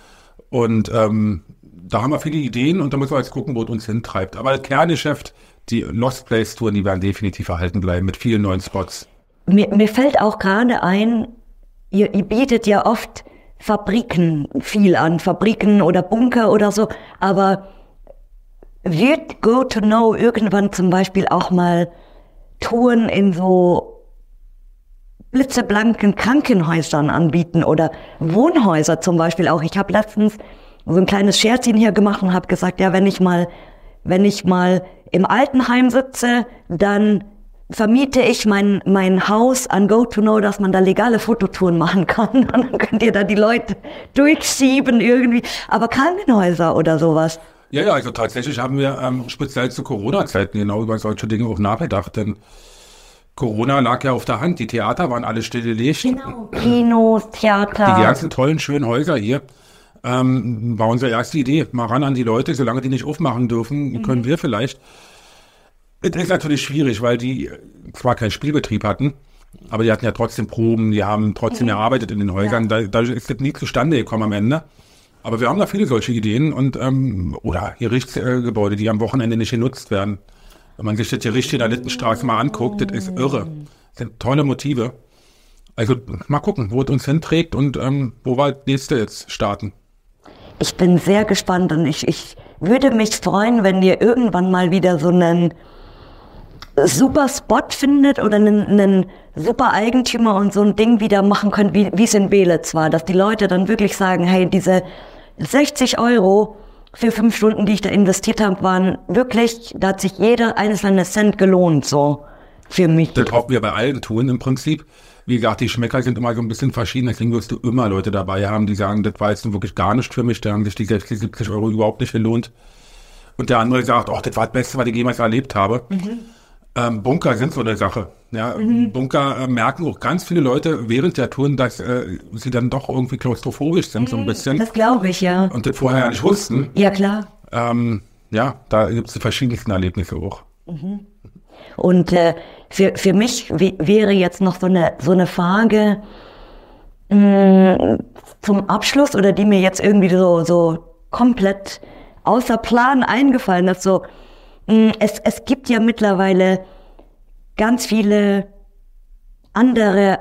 S2: Und ähm, da haben wir viele Ideen und da müssen wir jetzt gucken, wo es uns hintreibt. Aber das Kerngeschäft, die Lost Place Touren, die werden definitiv erhalten bleiben mit vielen neuen Spots.
S1: Mir, mir fällt auch gerade ein, ihr, ihr bietet ja oft Fabriken viel an, Fabriken oder Bunker oder so, aber wird Go to Know irgendwann zum Beispiel auch mal Touren in so blitzeblanken Krankenhäusern anbieten oder Wohnhäuser zum Beispiel auch. Ich habe letztens so ein kleines Scherzchen hier gemacht und habe gesagt, ja, wenn ich mal, wenn ich mal im Altenheim sitze, dann vermiete ich mein, mein Haus an GoToKnow, dass man da legale Fototouren machen kann. Und dann könnt ihr da die Leute durchschieben irgendwie. Aber Krankenhäuser oder sowas.
S2: Ja, ja, also tatsächlich haben wir ähm, speziell zu Corona-Zeiten genau über solche Dinge auch nachgedacht, denn Corona lag ja auf der Hand. Die Theater waren alle stillgelegt.
S1: Genau, Kinos, Theater.
S2: Die ganzen tollen, schönen Häuser hier ähm, war unsere erste Idee. Mal ran an die Leute, solange die nicht aufmachen dürfen, mhm. können wir vielleicht. Es ist natürlich schwierig, weil die zwar keinen Spielbetrieb hatten, aber die hatten ja trotzdem Proben, die haben trotzdem mhm. gearbeitet in den Häusern. Ja. Dadurch ist das nie zustande gekommen am Ende. Aber wir haben da viele solche Ideen und ähm, oder Gerichtsgebäude, die am Wochenende nicht genutzt werden. Wenn man sich das Gericht in der Littenstraße mal anguckt, das ist irre. Das sind tolle Motive. Also mal gucken, wo es uns hinträgt und ähm, wo wir das nächste jetzt starten.
S1: Ich bin sehr gespannt und ich, ich würde mich freuen, wenn ihr irgendwann mal wieder so einen super Spot findet oder einen, einen super Eigentümer und so ein Ding wieder machen könnt, wie, wie es in Belitz war, dass die Leute dann wirklich sagen, hey, diese 60 Euro für fünf Stunden, die ich da investiert habe, waren wirklich, da hat sich jeder einzelne Cent gelohnt, so für mich.
S2: Das hoffen wir bei allen tun im Prinzip. Wie gesagt, die Schmecker sind immer so ein bisschen verschieden. Deswegen wirst du immer Leute dabei haben, die sagen, das war jetzt wirklich gar nicht für mich. Da haben sich die 60, 70 Euro überhaupt nicht gelohnt. Und der andere sagt, ach, das war das Beste, was ich jemals erlebt habe. Mhm. Ähm, Bunker sind so eine Sache. Ja, mhm. Bunker äh, merken auch ganz viele Leute während der Touren, dass äh, sie dann doch irgendwie klaustrophobisch sind, mhm. so ein mhm. bisschen.
S1: Das glaube ich, ja.
S2: Und das vorher nicht wussten.
S1: Ja, klar.
S2: Ähm, ja, da gibt es die verschiedensten Erlebnisse auch. Mhm.
S1: Und äh, für, für mich wäre jetzt noch so eine, so eine Frage mh, mm, zum Abschluss oder die mir jetzt irgendwie so, so komplett außer Plan eingefallen ist. So, es, es gibt ja mittlerweile ganz viele andere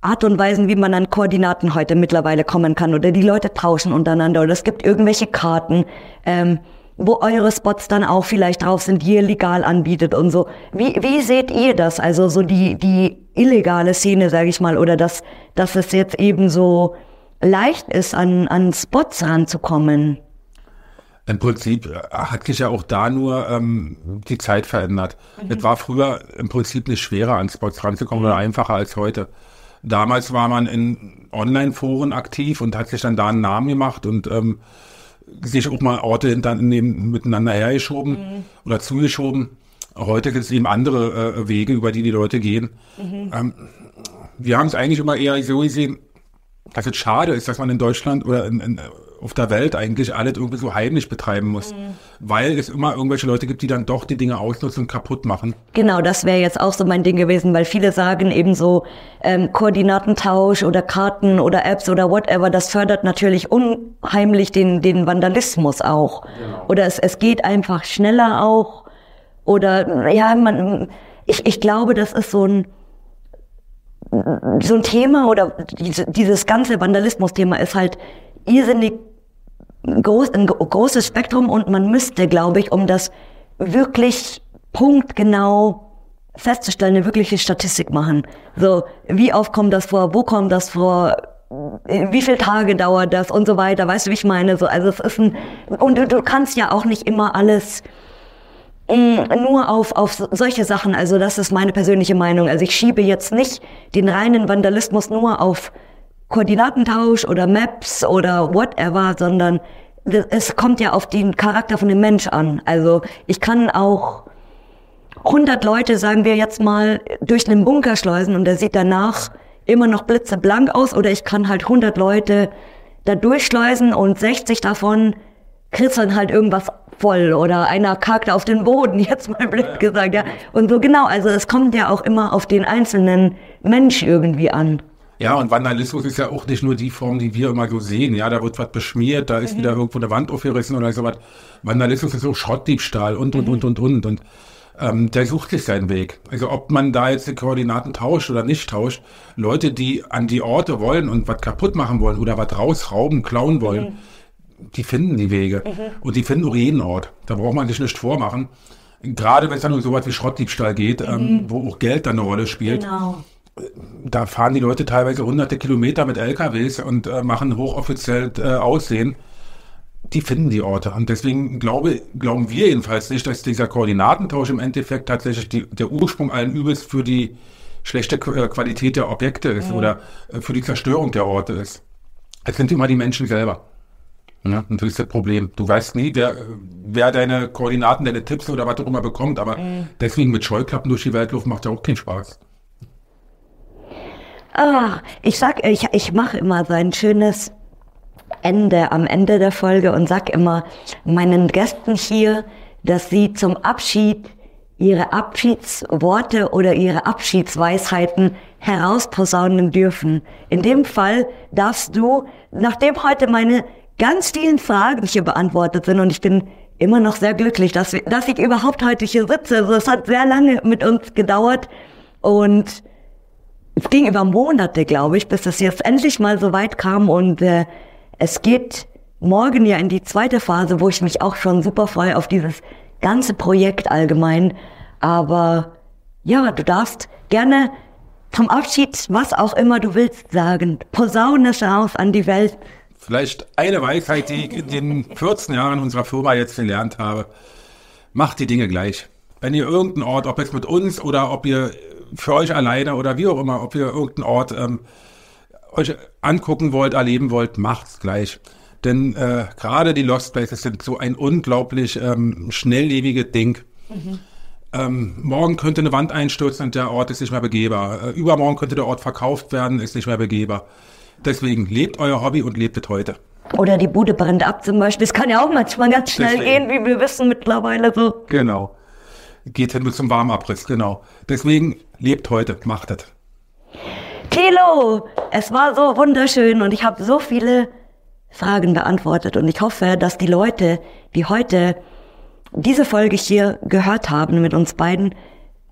S1: Art und Weisen, wie man an Koordinaten heute mittlerweile kommen kann oder die Leute tauschen untereinander oder es gibt irgendwelche Karten. Ähm, wo eure Spots dann auch vielleicht drauf sind, die ihr legal anbietet und so. Wie, wie seht ihr das? Also so die, die illegale Szene, sage ich mal, oder dass, dass es jetzt eben so leicht ist, an, an Spots ranzukommen?
S2: Im Prinzip äh, hat sich ja auch da nur ähm, die Zeit verändert. Mhm. Es war früher im Prinzip nicht schwerer, an Spots ranzukommen oder einfacher als heute. Damals war man in Online-Foren aktiv und hat sich dann da einen Namen gemacht und ähm, sich auch mal Orte hinter, neben, miteinander hergeschoben mhm. oder zugeschoben. Heute gibt es eben andere äh, Wege, über die die Leute gehen. Mhm. Ähm, wir haben es eigentlich immer eher so gesehen, dass es schade ist, dass man in Deutschland oder in, in, auf der Welt eigentlich alles irgendwie so heimlich betreiben muss. Mhm. Weil es immer irgendwelche Leute gibt, die dann doch die Dinge ausnutzen und kaputt machen.
S1: Genau, das wäre jetzt auch so mein Ding gewesen, weil viele sagen eben so ähm, Koordinatentausch oder Karten oder Apps oder whatever, das fördert natürlich unheimlich den, den Vandalismus auch. Genau. Oder es, es geht einfach schneller auch. Oder ja, man, ich, ich glaube, das ist so ein so ein Thema oder diese, dieses ganze Vandalismus-Thema ist halt irrsinnig groß, ein großes Spektrum und man müsste, glaube ich, um das wirklich punktgenau festzustellen, eine wirkliche Statistik machen. So, wie oft kommt das vor, wo kommt das vor, wie viele Tage dauert das und so weiter, weißt du, wie ich meine? So, also es ist ein, und du, du kannst ja auch nicht immer alles mm, nur auf, auf solche Sachen, also das ist meine persönliche Meinung. Also ich schiebe jetzt nicht den reinen Vandalismus nur auf Koordinatentausch oder Maps oder whatever, sondern es kommt ja auf den Charakter von dem Mensch an. Also ich kann auch 100 Leute, sagen wir jetzt mal, durch einen Bunker schleusen und der sieht danach immer noch blitzeblank aus oder ich kann halt 100 Leute da durchschleusen und 60 davon kritzeln halt irgendwas voll oder einer kackt auf den Boden, jetzt mal blöd gesagt, ja. Und so genau, also es kommt ja auch immer auf den einzelnen Mensch irgendwie an.
S2: Ja, und Vandalismus ist ja auch nicht nur die Form, die wir immer so sehen. Ja, da wird was beschmiert, da ist mhm. wieder irgendwo eine Wand aufgerissen oder sowas. Vandalismus ist auch Schrottdiebstahl und, und, mhm. und, und, und. Und ähm, der sucht sich seinen Weg. Also ob man da jetzt die Koordinaten tauscht oder nicht tauscht, Leute, die an die Orte wollen und was kaputt machen wollen oder was rausrauben, klauen wollen, mhm. die finden die Wege. Mhm. Und die finden auch jeden Ort. Da braucht man sich nicht vormachen. Gerade wenn es dann um sowas wie Schrottdiebstahl geht, ähm, mhm. ähm, wo auch Geld dann eine Rolle spielt. Genau da fahren die Leute teilweise hunderte Kilometer mit LKWs und äh, machen hochoffiziell äh, Aussehen. Die finden die Orte. Und deswegen glaube, glauben wir jedenfalls nicht, dass dieser Koordinatentausch im Endeffekt tatsächlich die, der Ursprung allen Übels für die schlechte äh, Qualität der Objekte ist mhm. oder äh, für die Zerstörung der Orte ist. Es sind immer die Menschen selber. Ja, und das ist das Problem. Du weißt nie, wer, wer deine Koordinaten, deine Tipps oder was auch immer bekommt, aber mhm. deswegen mit Scheuklappen durch die Welt laufen macht ja auch keinen Spaß.
S1: Ah, ich sag, ich, ich mache immer so ein schönes Ende am Ende der Folge und sag immer meinen Gästen hier, dass sie zum Abschied ihre Abschiedsworte oder ihre Abschiedsweisheiten herausposaunen dürfen. In dem Fall darfst du, nachdem heute meine ganz vielen Fragen hier beantwortet sind und ich bin immer noch sehr glücklich, dass, dass ich überhaupt heute hier sitze. Also es hat sehr lange mit uns gedauert und es ging über Monate, glaube ich, bis das jetzt endlich mal so weit kam und äh, es geht morgen ja in die zweite Phase, wo ich mich auch schon super freue auf dieses ganze Projekt allgemein. Aber ja, du darfst gerne zum Abschied, was auch immer du willst, sagen. Posaune es aus an die Welt.
S2: Vielleicht eine Weisheit, die ich in den 14 Jahren unserer Firma jetzt gelernt habe. Macht die Dinge gleich. Wenn ihr irgendeinen Ort, ob jetzt mit uns oder ob ihr für euch alleine oder wie auch immer, ob ihr irgendeinen Ort ähm, euch angucken wollt, erleben wollt, macht's gleich. Denn äh, gerade die Lost Places sind so ein unglaublich ähm, schnelllebiges Ding. Mhm. Ähm, morgen könnte eine Wand einstürzen und der Ort ist nicht mehr begehbar. Äh, übermorgen könnte der Ort verkauft werden, ist nicht mehr begehbar. Deswegen lebt euer Hobby und lebt es heute.
S1: Oder die Bude brennt ab zum Beispiel. Es kann ja auch manchmal ganz schnell Deswegen. gehen, wie wir wissen mittlerweile so.
S2: Genau geht hin zum Warmabriss, genau. Deswegen lebt heute, macht es.
S1: Thilo, es war so wunderschön und ich habe so viele Fragen beantwortet und ich hoffe, dass die Leute, die heute diese Folge hier gehört haben mit uns beiden,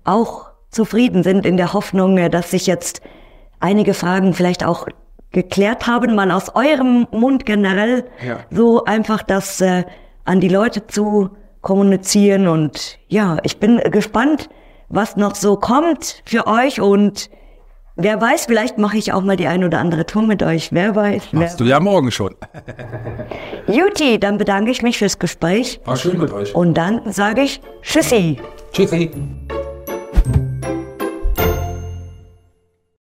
S1: auch zufrieden sind in der Hoffnung, dass sich jetzt einige Fragen vielleicht auch geklärt haben, mal aus eurem Mund generell ja. so einfach das äh, an die Leute zu kommunizieren und ja, ich bin gespannt, was noch so kommt für euch und wer weiß, vielleicht mache ich auch mal die ein oder andere Tour mit euch. Wer weiß.
S2: Machst wer du ja morgen schon.
S1: Juti, dann bedanke ich mich fürs Gespräch.
S2: War schön mit euch.
S1: Und dann sage ich Tschüssi.
S2: Tschüssi.